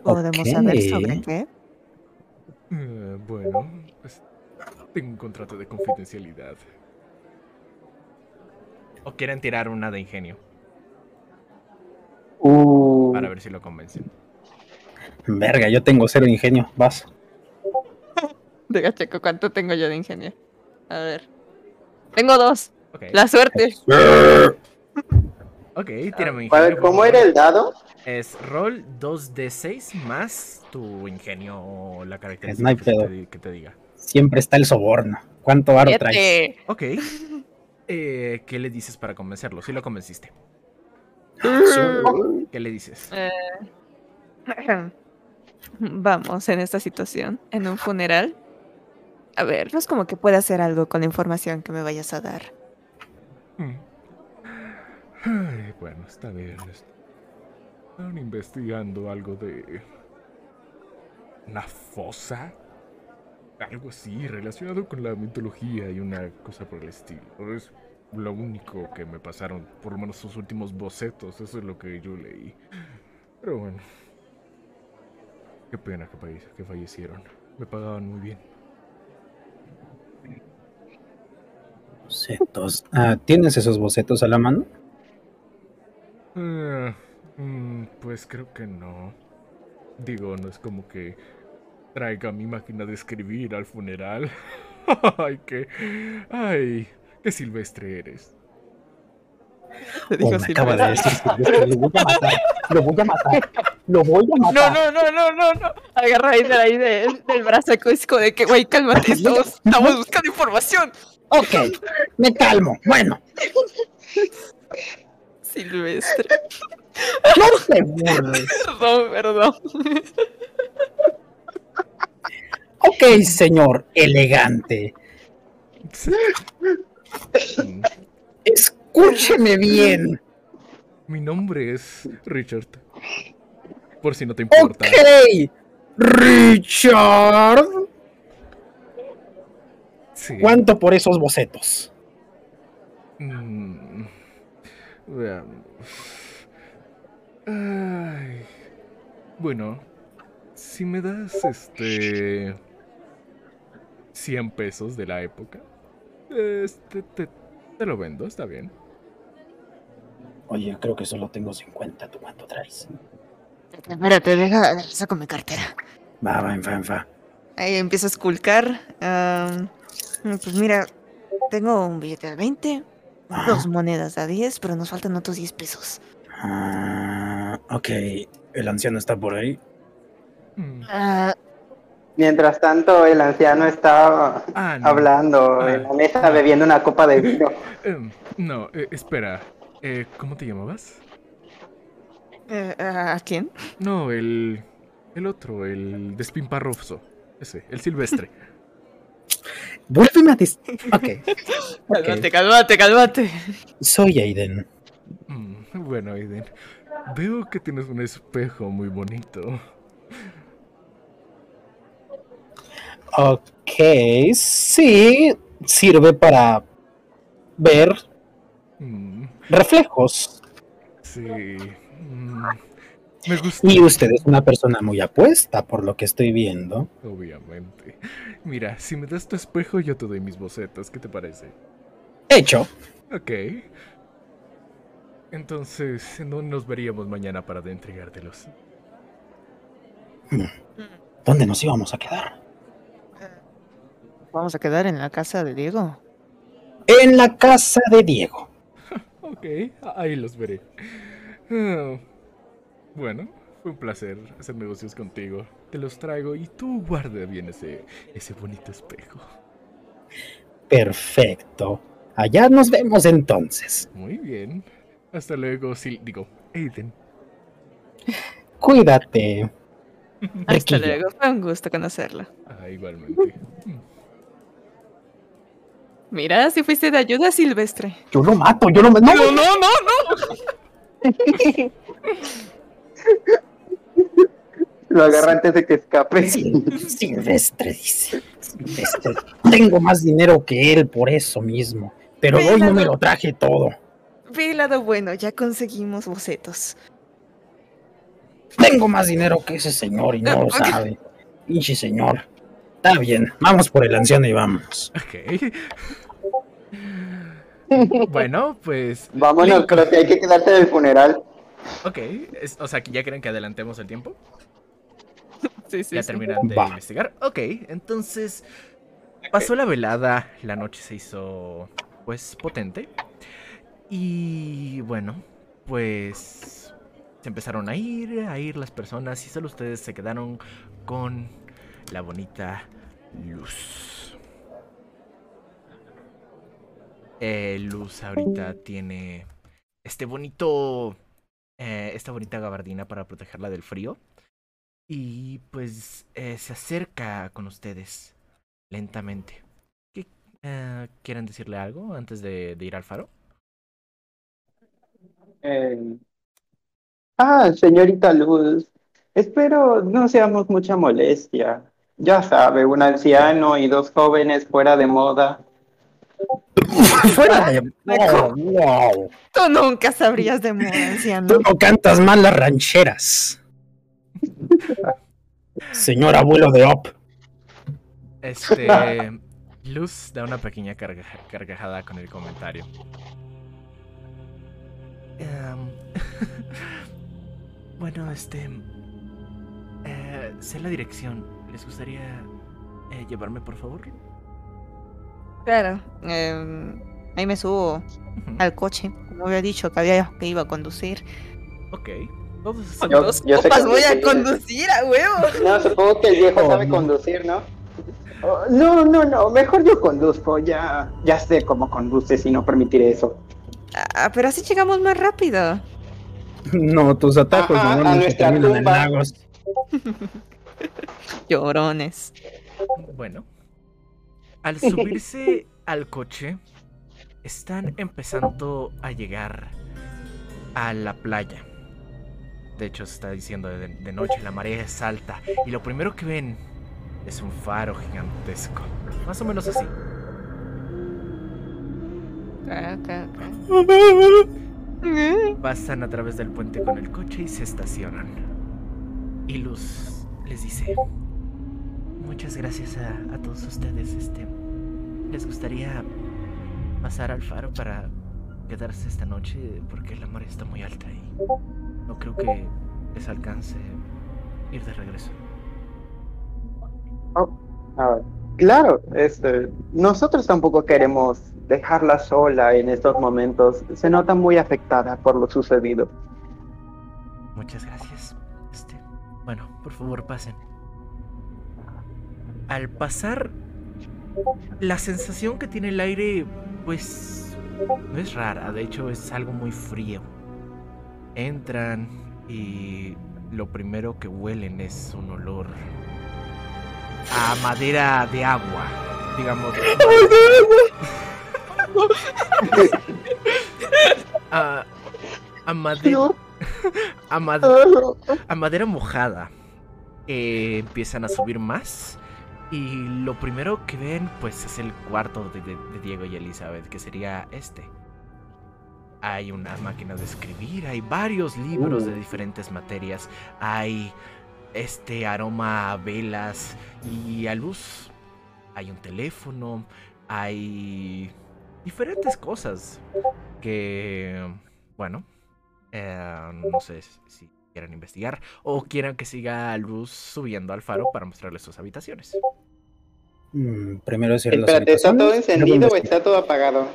¿Podemos saber sobre qué? Eh, bueno, pues, tengo un contrato de confidencialidad. ¿O quieren tirar una de ingenio? Uh, Para ver si lo convencen. Verga, yo tengo cero ingenio. Vas. [laughs] Diga, Checo, ¿cuánto tengo yo de ingenio? A ver. Tengo dos. Ok. La suerte. Ok, tírame ¿Cuál- ingenio. por ¿Cómo favor. era el dado? Es roll 2d6 más tu ingenio o la característica No que, te, di- que te diga. Siempre está el soborno. ¿Cuánto aro traes? Siete. Ok. Eh, ¿Qué le dices para convencerlo? Sí lo convenciste. ¿Qué le dices? Eh, [laughs] Vamos, en esta situación, en un funeral. A ver, no es como que pueda hacer algo con la información que me vayas a dar. Mm. Ay, bueno, está bien. Están investigando algo de... ¿Una fosa? Algo así, relacionado con la mitología y una cosa por el estilo. Es lo único que me pasaron, por lo menos sus últimos bocetos, eso es lo que yo leí. Pero bueno. Qué pena que, falle- que fallecieron. Me pagaban muy bien. Bocetos. Ah, ¿Tienes esos bocetos a la mano? Ah, mm, pues creo que no. Digo, no es como que traiga mi máquina de escribir al funeral. [laughs] ay, qué. Ay, qué silvestre eres. Te Oh, digo me Silvestre. acaba de decir Silvestre, lo voy a matar, lo voy a matar, lo voy a No, matar. no, no, no, no, no. Agarra ahí de ahí del, del brazo es como de que, güey, cálmate, estamos, estamos buscando información. Ok, me calmo. Bueno, Silvestre. no te burles. Perdón, perdón. Ok, señor elegante. [laughs] Escúcheme bien. Mi nombre es Richard. Por si no te importa. Ok, Richard. Sí. ¿Cuánto por esos bocetos? Mm, veamos. Ay. Bueno, si me das este 100 pesos de la época, este te, te lo vendo, está bien. Oye, creo que solo tengo 50. ¿Tú cuánto traes? Espérate, deja, saco mi cartera. Va, va, en fa, en fa. Ahí empiezo a esculcar. am, pues mira, tengo un billete de 20, Ajá. dos monedas de 10, pero nos faltan otros 10 pesos. Ah, ok, el anciano está por ahí. Mm. Ah, Mientras tanto, el anciano está Ah, no. hablando Ah. en la mesa bebiendo una copa de vino. [laughs] Em, no, eh, espera. Eh, ¿Cómo te llamabas? eh, ¿A quién? No, el. El otro, el despimparroso. Ese, el silvestre. [laughs] Vuélveme a dis... [laughs] Ok, Cálmate, cálmate, cálmate. soy Aiden. Mm, bueno, Aiden. Veo que tienes un espejo muy bonito. Ok, sí, sirve para ver Mm, reflejos. sí. mm, me gusta. Y usted es una persona muy apuesta, por lo que estoy viendo. Obviamente. Mira, si me das tu espejo, yo te doy mis bocetos. ¿Qué te parece? Hecho, Ok. Entonces, ¿en dónde nos veríamos mañana para entregártelos? ¿dónde nos íbamos a quedar? Vamos a quedar en la casa de Diego. En la casa de Diego. [laughs] Ok, ahí los veré. Ah, bueno, fue un placer hacer negocios contigo. Te los traigo y tú guarda bien ese, ese bonito espejo. Perfecto. Allá nos vemos entonces. Muy bien. Hasta luego, Sil digo, Aiden. Cuídate. Hasta Riquillo. luego, fue un gusto conocerlo. Ah, igualmente. Mira, si fuiste de ayuda, Silvestre. Yo lo mato, yo lo mato. No, no, no, no. [laughs] Lo agarra antes de que escape. Sil- Silvestre dice. Silvestre. Tengo más dinero que él por eso mismo. Pero hoy no me lo traje todo. Ve el lado bueno, ya conseguimos bocetos. Tengo más dinero que ese señor y no lo sabe. Pinche señor. Está bien, vamos por el anciano y vamos. Ok. [laughs] bueno, pues. Vámonos, Lincoln- pero si hay que quedarse del funeral. Ok, es- o sea, que ya creen que adelantemos el tiempo. [laughs] Sí, sí, ya sí. terminan de Va. investigar. Ok, entonces pasó la velada, la noche se hizo pues potente. Y bueno, pues se empezaron a ir, a ir las personas y solo ustedes se quedaron con la bonita luz. Eh, luz ahorita tiene este bonito, eh, esta bonita gabardina para protegerla del frío. Y pues eh, se acerca con ustedes lentamente. ¿Qué, eh, ¿Quieren decirle algo antes de, ir al faro? Ah, señorita Luz, espero no seamos mucha molestia. Ya sabe, un anciano y dos jóvenes fuera de moda. Fuera de... Wow, wow. Tú nunca sabrías de moda, anciano. Tú no cantas mal las rancheras. Señor abuelo de Op. Este. Luz da una pequeña carga- carcajada con el comentario. Em, [laughs] bueno, este. eh, sé la dirección. ¿Les gustaría eh, llevarme, por favor? Claro. eh, ahí me subo al coche. Como había dicho que había que iba a conducir. Ok. Con Yo- dos yo copas voy a conducir. a huevo. No, supongo que el viejo Oh, sabe no. conducir, ¿no? Oh, no, no, no, mejor yo conduzco, ya, ya sé cómo conduces y no permitiré eso. Ah, pero así llegamos más rápido. [laughs] No, tus atajos Ajá, a normalmente nuestra terminan en tumba. lagos. [laughs] Llorones. Bueno, al [laughs] subirse al coche, están empezando a llegar a la playa. De hecho, se está diciendo de, de noche, la marea es alta. Y lo primero que ven es un faro gigantesco. Más o menos así. Ah. Pasan a través del puente con el coche y se estacionan. Y Luz les dice: Muchas gracias a, a todos ustedes. Este, ¿Les gustaría pasar al faro para quedarse esta noche? Porque la mar está muy alta y no creo que les alcance ir de regreso. Ah, claro, este, nosotros tampoco queremos dejarla sola en estos momentos. Se nota muy afectada por lo sucedido. Muchas gracias. Este, bueno, por favor, pasen. Al pasar, la sensación que tiene el aire, pues, no es rara. De hecho, es algo muy frío. Entran y lo primero que huelen es un olor a madera de agua. Digamos. [laughs] [laughs] a, a madera. [laughs] A, mad- a madera mojada. Eh, empiezan a subir más. Y lo primero que ven, pues, es el cuarto de, de- de Diego y Elizabeth, que sería este. Hay una máquina de escribir, hay varios libros de diferentes materias, hay este aroma a velas y a luz. Hay un teléfono, hay diferentes cosas que, bueno, eh, no sé si quieran investigar o quieran que siga Luz subiendo al faro para mostrarles sus habitaciones. Mm, primero es ir a las Espérate, ¿está todo encendido o está todo apagado?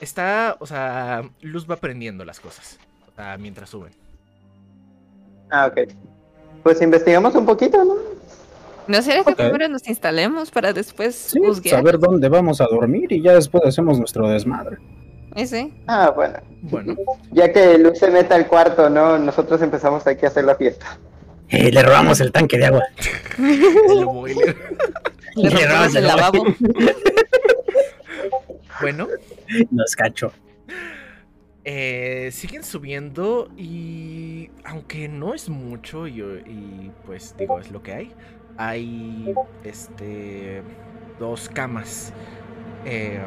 Está, o sea, Luz va aprendiendo las cosas o sea, mientras suben. Ah, ok. Pues investigamos un poquito, ¿no? ¿No será que primero nos instalemos para después Sí, juzgar? saber dónde vamos a dormir y ya después hacemos nuestro desmadre. Ese. Ah, bueno. Bueno, Ya que Luz se meta al cuarto, ¿no? Nosotros empezamos aquí a hacer la fiesta. Eh, le robamos el tanque de agua. [laughs] el boiler. Le rompemos el lavabo. [laughs] Bueno, Nos cacho. Eh, siguen subiendo y aunque no es mucho y, y, pues digo es lo que hay, hay este dos camas. Eh,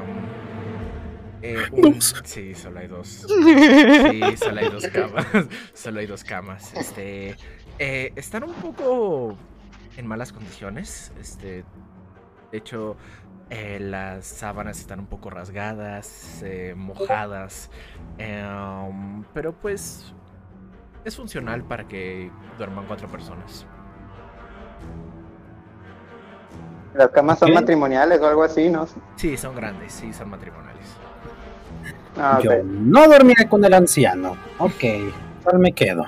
eh, un- Dos. sí, solo hay dos. Sí, solo hay dos camas. [laughs] Solo hay dos camas. Este eh, están un poco en malas condiciones. Este, de hecho, eh, las sábanas están un poco rasgadas, eh, mojadas. Em, pero pues es funcional para que duerman cuatro personas. Las camas son matrimoniales o algo así, ¿no? Sí, son grandes, sí, son matrimoniales. Ah, Yo ok. no dormiré con el anciano. Ok, ¿cuál me quedo?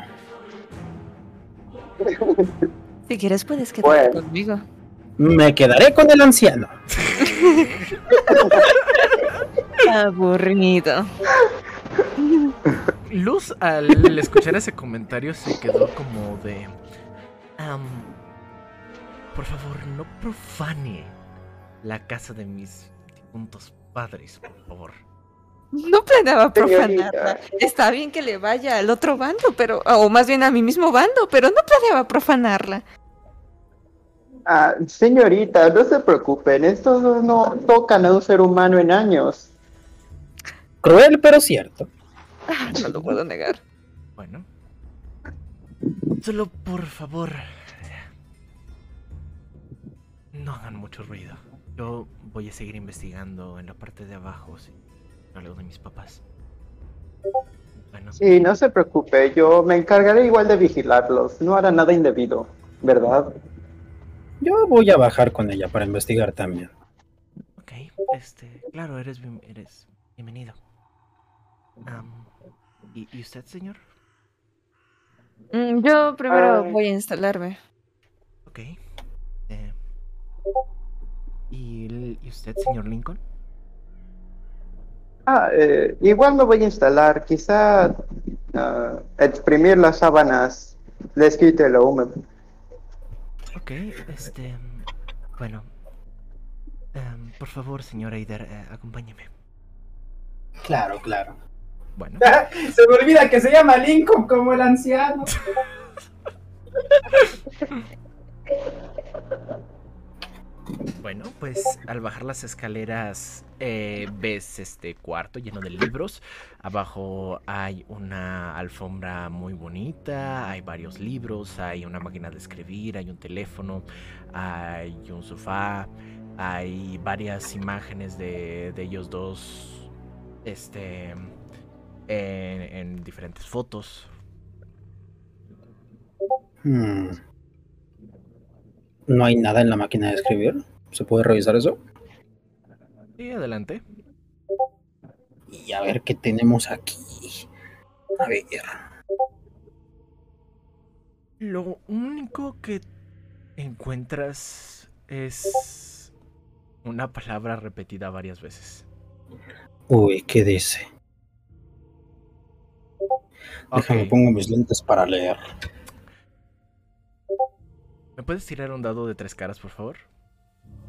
Si quieres puedes quedarte Bueno. conmigo. Me quedaré con el anciano. Aburrido. Luz, al escuchar ese comentario, se quedó como de. "Am, por favor, no profane la casa de mis difuntos padres, por favor. No planeaba profanarla. Está bien que le vaya al otro bando, pero. O más bien a mi mismo bando, pero no planeaba profanarla. Ah, señorita, no se preocupen, estos no tocan a un ser humano en años. Cruel, pero cierto. [laughs] No lo puedo negar. Bueno. Solo por favor. No hagan mucho ruido. Yo voy a seguir investigando en la parte de abajo, si algo de mis papás. Bueno, Sí, no se preocupe, yo me encargaré igual de vigilarlos, no hará nada indebido, ¿verdad? Yo voy a bajar con ella para investigar también. ok. Este, claro, eres, bien- eres bienvenido. ¿y, y usted, señor? Mm, Yo primero Ay. voy a instalarme. Ok. Eh, ¿y, el- ¿Y usted, señor Lincoln? Ah, eh, igual me voy a instalar, quizá ah, exprimir las sábanas les quite lo húmedo. Ok, este. Bueno. em, por favor, señor Eider, eh, acompáñeme. Claro, claro. Bueno, [laughs] Se me olvida que se llama Lincoln como el anciano. [laughs] bueno, pues al bajar las escaleras eh, ves este cuarto lleno de libros. Abajo hay una alfombra muy bonita, hay varios libros, hay una máquina de escribir, hay un teléfono, hay un sofá, hay varias imágenes de, de ellos dos, este, en, en diferentes fotos. Hmm. ¿No hay nada en la máquina de escribir? ¿Se puede revisar eso? Y adelante. Y a ver qué tenemos aquí. A ver. Lo único que encuentras es una palabra repetida varias veces. Uy, ¿qué dice? Déjame pongo mis lentes para leer. ¿Me puedes tirar un dado de tres caras, por favor?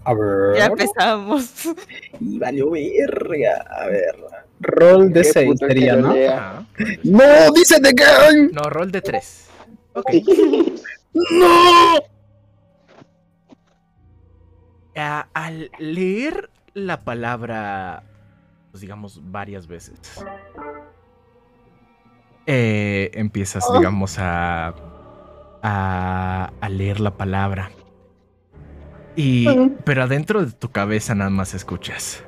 A ver. Ya empezamos. [laughs] Y valió verga. A ver. Roll de Qué 6 puto que sería, ¿no? Ajá. ¡No! ¡Dice de Gang! No, rol de tres. Ok. [laughs] ¡No! Ah, al leer la palabra, pues digamos, varias veces, eh, empiezas, digamos, a, a, a leer la palabra. Y, pero adentro de tu cabeza nada más escuchas.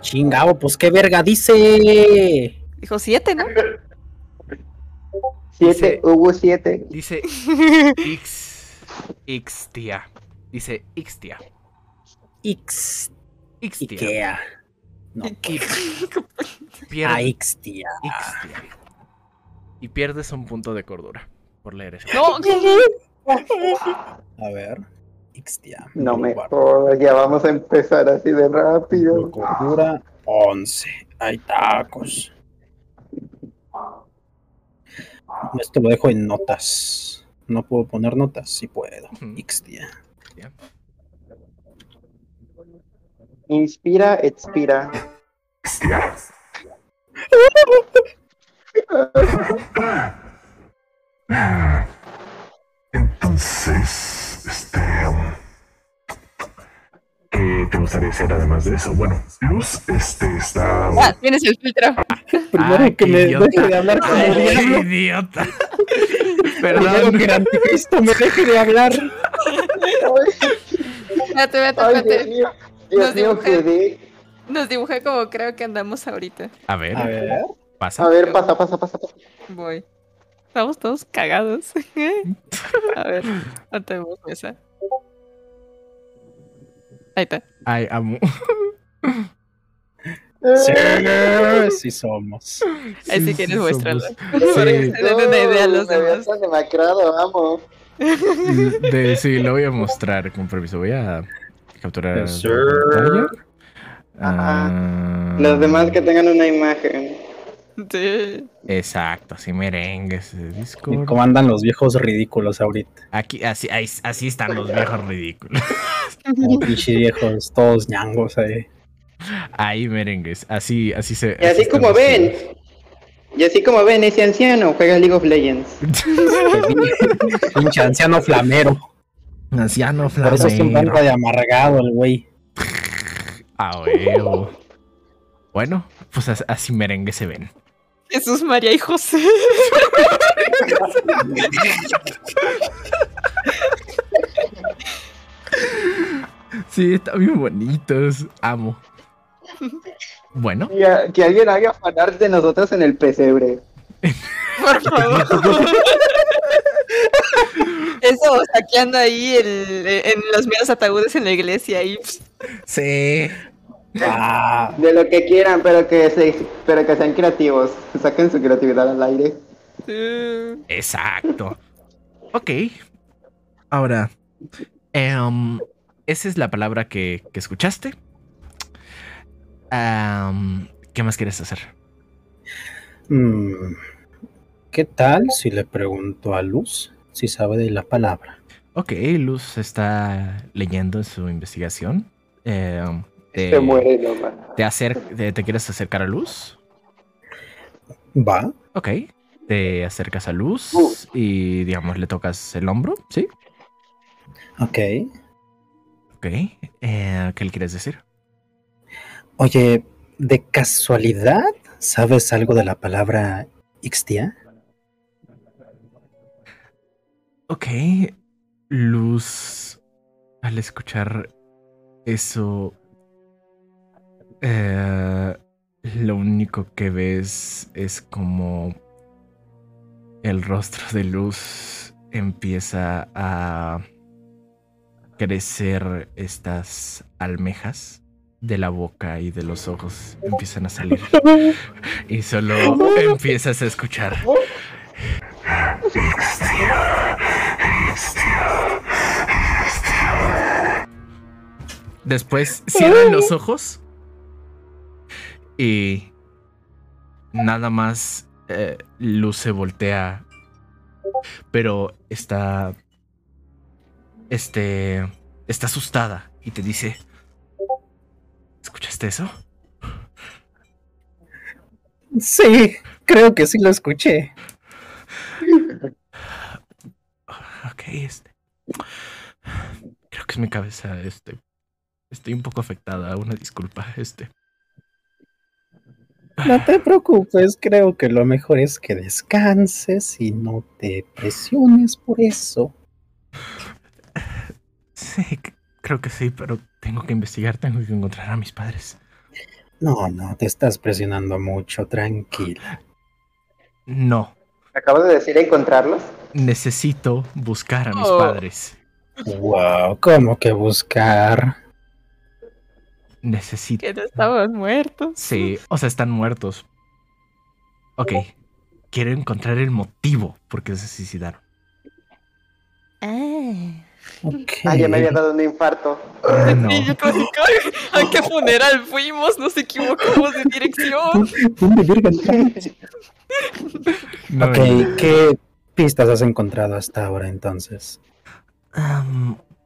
Chingao, pues qué verga dice. Dijo siete, ¿no? Siete, hubo siete. Dice X, Ixtia. Dice Ixtia. Ix. Ixtia. Ikea. No, Y [laughs] a pierde- Ixtia. Ixtia. Y pierdes un punto de cordura por leer eso. No, A ver. Ixtia. No me jodas, ya vamos a empezar así de rápido. Cordura 11. Hay tacos. Esto lo dejo en notas. No puedo poner notas, sí puedo. Ixtia. Inspira, expira. Entonces, este. ¿Qué te gustaría hacer además de eso? Bueno, Luz, este está. ah, tienes el filtro. Primero Ay, que me idiota. deje de hablar como Ay, diablo. qué idiota. [laughs] Primero Perdón. que el anticristo me deje de hablar. Espérate, espérate, espérate. Dios Nos mío, dibujé. quedé. Nos dibujé como creo que andamos ahorita. A ver, A ver. pasa. A ver, pasa, pasa, pasa, pasa. Voy. Estamos todos cagados. [laughs] A ver, no tenemos mesa. Ahí está. Ay, amo. Sí, sí somos. Ahí si Sí, quieres muéstralo. [laughs] Para que se den una idea a los demás. demacrado, amo. De, sí, lo voy a mostrar con permiso. Voy a capturar Yes. Ah, Los demás que tengan una imagen. Sí. Exacto, así merengues Discord. cómo andan los viejos ridículos ahorita. Aquí, así, ahí- así están los viejos ridículos. Viejos, todos ñangos ahí. Ahí merengues, así, así se. Y así como ven, y así como ven, ese anciano juega League of Legends. [laughs] Pinche anciano flamero. Anciano Por eso siempre flamero. anda de amargado el güey. Ah, huevo. Bueno, pues as- así merengue se ven. Jesús, María y José. Sí, están bien bonitos. Amo. Bueno, a- que alguien haga fanart de nosotros en el pesebre. Por favor. [laughs] Eso, o sea, que anda ahí el- en los meros ataúdes en la iglesia y sí. [laughs] Ah, De lo que quieran, pero que se, pero que sean creativos. Saquen su creatividad al aire. sí. Exacto. Ok. Ahora, em, esa es la palabra que, que escuchaste. Am, ¿Qué más quieres hacer? mm, ¿Qué tal si le pregunto a Luz si sabe de la palabra? Ok, Luz está leyendo en su investigación. Em, te, Se muere nomás. te, acer- te- ¿Te quieres acercar a Luz? Va. Ok. Te acercas a Luz Uh. y, digamos, le tocas el hombro, ¿sí? Ok. Ok. Eh, ¿Qué le quieres decir? Oye, ¿de casualidad sabes algo de la palabra Ixtia? Ok. Luz, al escuchar eso, eh, lo único que ves es como el rostro de Luz empieza a crecer estas almejas de la boca y de los ojos empiezan a salir. [laughs] Y solo empiezas a escuchar Después cierran los ojos y nada más eh, Luz se voltea, pero está, este, está asustada y te dice, ¿escuchaste eso? Sí, creo que sí lo escuché. Ok, este, creo que es mi cabeza, este, estoy un poco afectada, una disculpa, este. No te preocupes, creo que lo mejor es que descanses y no te presiones por eso. Sí, creo que sí, pero tengo que investigar, tengo que encontrar a mis padres. No, no, te estás presionando mucho, tranquila. No, Acabo de decir encontrarlos. necesito buscar a mis Oh. padres. Wow, ¿cómo que buscar? Necesito. Que no estaban muertos. Sí, o sea, están muertos. Ok, quiero encontrar el motivo por qué se suicidaron. Ah. Ah, ya me había dado un infarto. No, Y yo que, ¿a qué funeral fuimos? Nos equivocamos de dirección. ¿Dónde verga no, Ok, no. ¿qué pistas has encontrado hasta ahora entonces?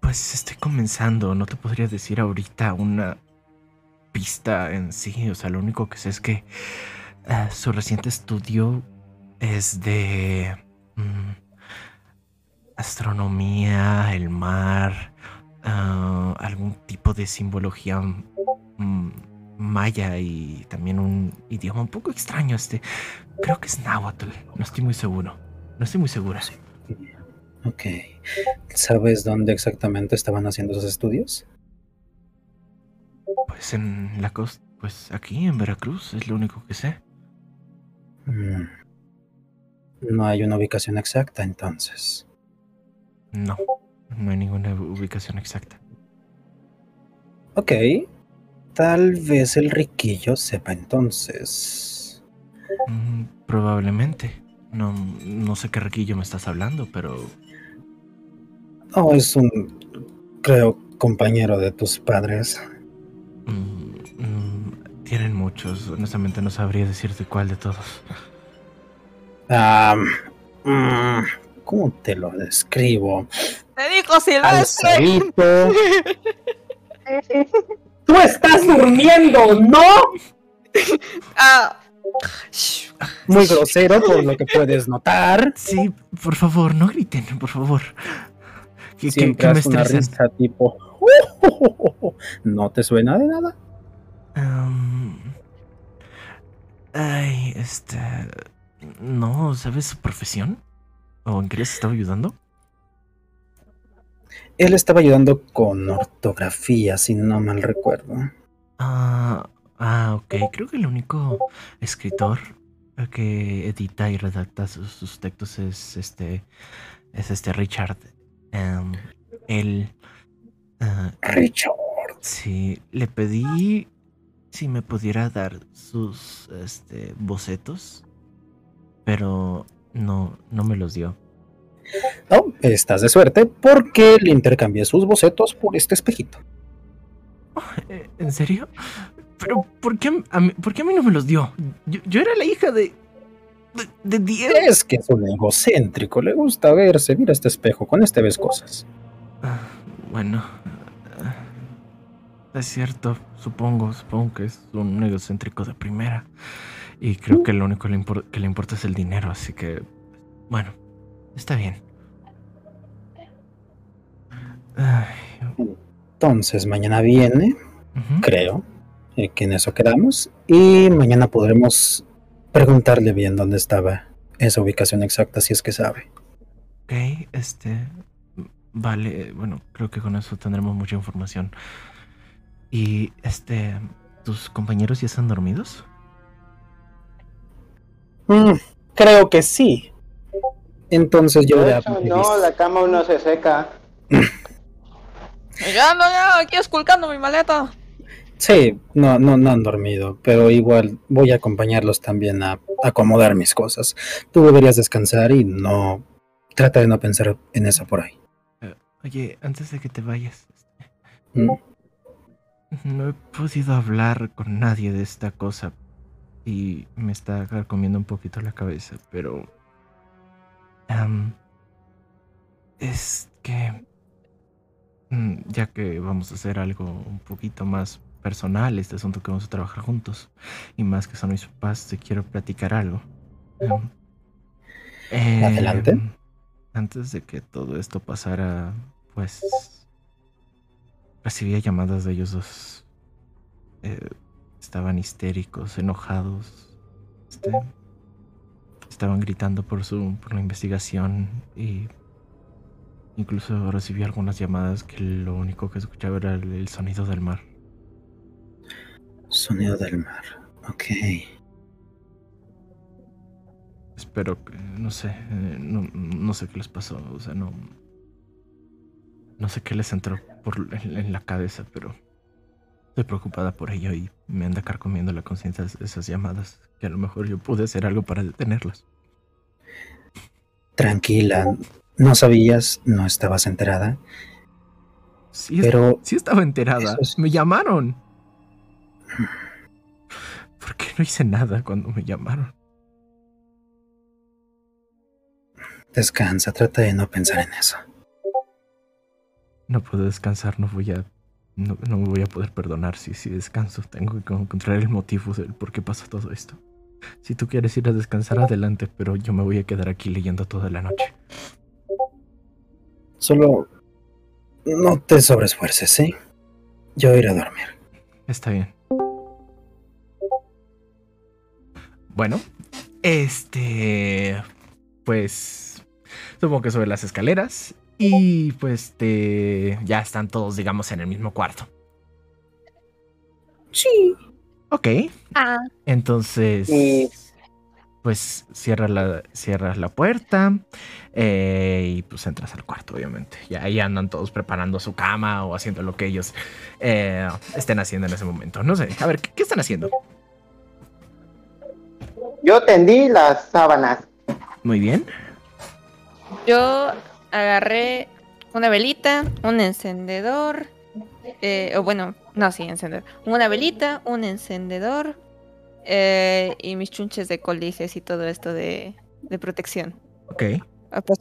Pues estoy comenzando, no te podría decir ahorita una pista en sí, o sea, lo único que sé es que eh, su reciente estudio es de mm, astronomía, el mar, ah, algún tipo de simbología mm, maya y también un idioma un poco extraño, este, creo que es náhuatl, no estoy muy seguro, no estoy muy segura. Ok. ¿Sabes dónde exactamente estaban haciendo esos estudios? Pues en la costa, pues aquí en Veracruz es lo único que sé. Mm. No hay una ubicación exacta entonces. No, no hay ninguna ubicación exacta. Ok. Tal vez el riquillo sepa entonces. Mm, probablemente. No, no sé qué riquillo me estás hablando, pero... Oh, es un, creo, compañero de tus padres. Mm, mm, tienen muchos. Honestamente no sabría decirte cuál de todos. Mm, ¿Cómo te lo describo? Te dijo Silvestre. [laughs] ¡Tú estás durmiendo! ¡No! Ah, Muy grosero por lo que puedes notar. Sí, por favor, no griten, por favor. Que, que- Siempre que me una risa tipo. [laughs] ¿No te suena de nada? Ay, este... No, ¿sabes su profesión? ¿O en qué les estaba ayudando? Él estaba ayudando con ortografía, si no mal recuerdo. Ah, ah, ok. Creo que el único escritor eh, que edita y redacta sus, sus textos es este... Es este Richard. Em, él... Richard. Sí, le pedí si me pudiera dar sus este, bocetos, pero no, no me los dio. No, estás de suerte porque le intercambié sus bocetos por este espejito. Eh, ¿En serio? ¿Pero por qué a mí, por qué a mí no me los dio? Yo, yo era la hija de... de, de Diego. Es que es un egocéntrico, le gusta verse. Mira este espejo, con este ves cosas. Ah, Bueno, es cierto, supongo, supongo que es un egocéntrico de primera. Y creo que lo único que le, impor- que le importa es el dinero, así que, bueno, está bien. Ay, Entonces, mañana viene, creo, eh, que en eso quedamos. Y mañana podremos preguntarle bien dónde estaba esa ubicación exacta, si es que sabe. Ok, este, vale, bueno, creo que con eso tendremos mucha información. Y, este, ¿tus compañeros ya están dormidos? Mm, creo que sí. Entonces yo De hecho, no, la cama aún no se seca. [laughs] ya ando ya aquí esculcando mi maleta. Sí, no, no, no han dormido, pero igual voy a acompañarlos también a acomodar mis cosas. Tú deberías descansar y no... Trata de no pensar en eso por ahí. Oye, antes de que te vayas, Mm, no he podido hablar con nadie de esta cosa y me está comiendo un poquito la cabeza, pero... es que... mm, Ya que vamos a hacer algo un poquito más personal, este asunto que vamos a trabajar juntos, y más que son mis papás, te quiero platicar algo. Adelante. em, Antes de que todo esto pasara, pues recibía llamadas de ellos dos. Eh, estaban histéricos, enojados. este, estaban gritando por su por la investigación y incluso recibí algunas llamadas que lo único que escuchaba era el, el sonido del mar. Sonido del mar. Ok. Espero que, no sé, eh, no, no sé qué les pasó, o sea, no, no sé qué les entró por en, en la cabeza, pero estoy preocupada por ello y me anda carcomiendo la conciencia es- esas llamadas, que a lo mejor yo pude hacer algo para detenerlas. Tranquila. No sabías, no estabas enterada. Sí, Pero sí estaba enterada, es- me llamaron. ¿Por qué no hice nada cuando me llamaron? descansa, trata de no pensar en eso. No puedo descansar, no voy a. No, no me voy a poder perdonar si, si descanso. Tengo que encontrar el motivo del por qué pasa todo esto. Si tú quieres ir a descansar, adelante, pero yo me voy a quedar aquí leyendo toda la noche. Solo no te sobreesfuerces, ¿sí? Yo iré a dormir. Está bien. Bueno, este. Pues. Supongo que sobre las escaleras. Y pues este. Ya están todos, digamos, en el mismo cuarto. Sí. Ok. Ah, Entonces. Pues cierras la, cierras la puerta eh, y pues entras al cuarto, obviamente. Y ahí andan todos preparando su cama o haciendo lo que ellos eh, estén haciendo en ese momento. No sé, a ver, ¿qué, qué están haciendo? Yo tendí las sábanas. Muy bien. Yo agarré una velita, un encendedor, eh, o bueno, no, sí, encendedor. Una velita, un encendedor eh, y mis chunches de coliges y todo esto de, de protección. Ok. Ah, pues,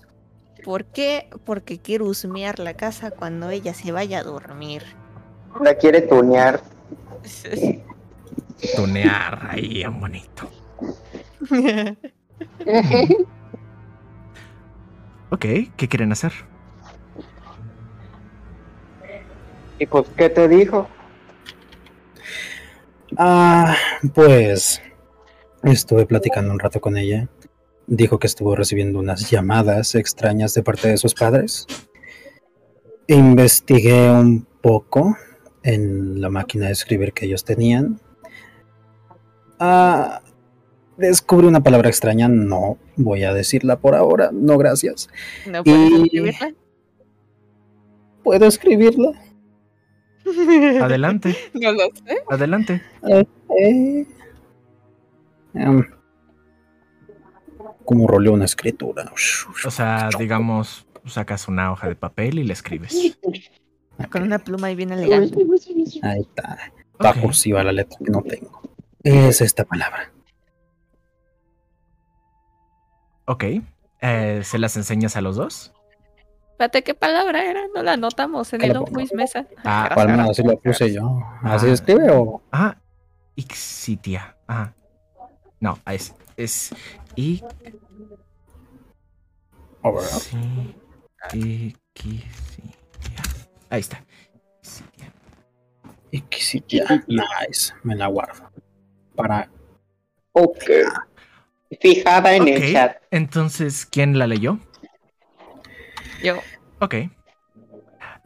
¿Por qué? Porque quiero husmear la casa cuando ella se vaya a dormir. La quiere tunear. Tunear ahí, bonito. [laughs] [laughs] Ok, ¿qué quieren hacer? ¿Y pues qué te dijo? Ah, pues estuve platicando un rato con ella. Dijo que estuvo recibiendo unas llamadas extrañas de parte de sus padres. Investigué un poco en la máquina de escribir que ellos tenían. Ah, descubrí una palabra extraña, no voy a decirla por ahora, no gracias. ¿No puedes Y- escribirla? ¿Puedo escribirla? [laughs] Adelante, No lo sé. adelante. Eh, em, como roleo una escritura. O sea, digamos, sacas una hoja de papel y le escribes. Con una pluma y bien elegante. Ahí está. Va cursiva la letra que no tengo. Es esta palabra. Ok. Eh, ¿Se las enseñas a los dos? Espérate, ¿qué palabra era? No la anotamos en ¿Qué el? Quiz Mesa. Ah, O al menos así lo puse yo. ¿Así Ah. escribe o? Ah, Ixitia. Ajá. No, es. Es. I. Sí. Ixitia. Ahí está. Ixitia. Iquisitia. Nice. Me la guardo. Para. Ok. Fijada en el chat. Entonces, ¿quién la leyó? Yo. Ok.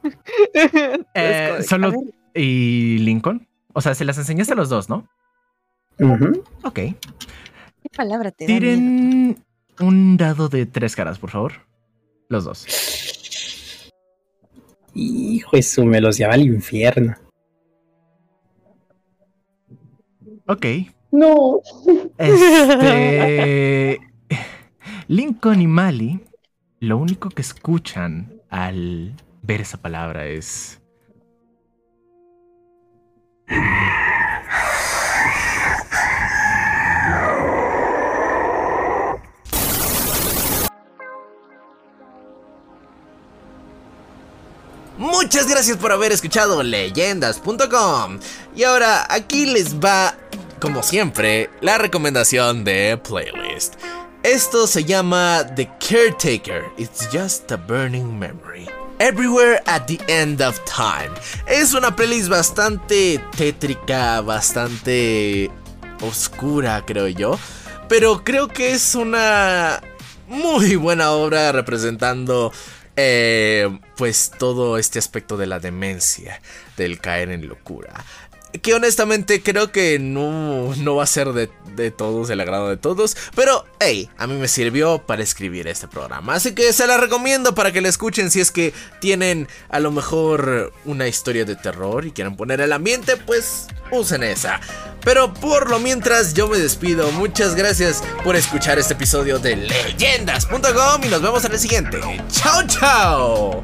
[laughs] Eh, solo. ¿Y Lincoln? O sea, se las enseñaste a los dos, ¿no? Ujú. Ok. ¿Qué palabra te da miedo? Tiren un dado de tres caras, por favor. Los dos. Hijo eso, me los lleva al infierno. Ok. No. Este. [laughs] Lincoln y Mali, lo único que escuchan al ver esa palabra es. Muchas gracias por haber escuchado leyendas.com. Y ahora aquí les va, como siempre, la recomendación de playlist. Esto se llama The Caretaker. It's just a burning memory. Everywhere at the end of time. Es una playlist bastante tétrica, bastante oscura, creo yo. Pero creo que es una muy buena obra representando eh, pues todo este aspecto de la demencia, del caer en locura. Que honestamente creo que no, no va a ser de, de todos, el agrado de todos. Pero, hey, a mí me sirvió para escribir este programa. Así que se la recomiendo para que la escuchen si es que tienen a lo mejor una historia de terror y quieren poner el ambiente, pues usen esa. Pero por lo mientras yo me despido. Muchas gracias por escuchar este episodio de leyendas.com y nos vemos en el siguiente. Chao, chao.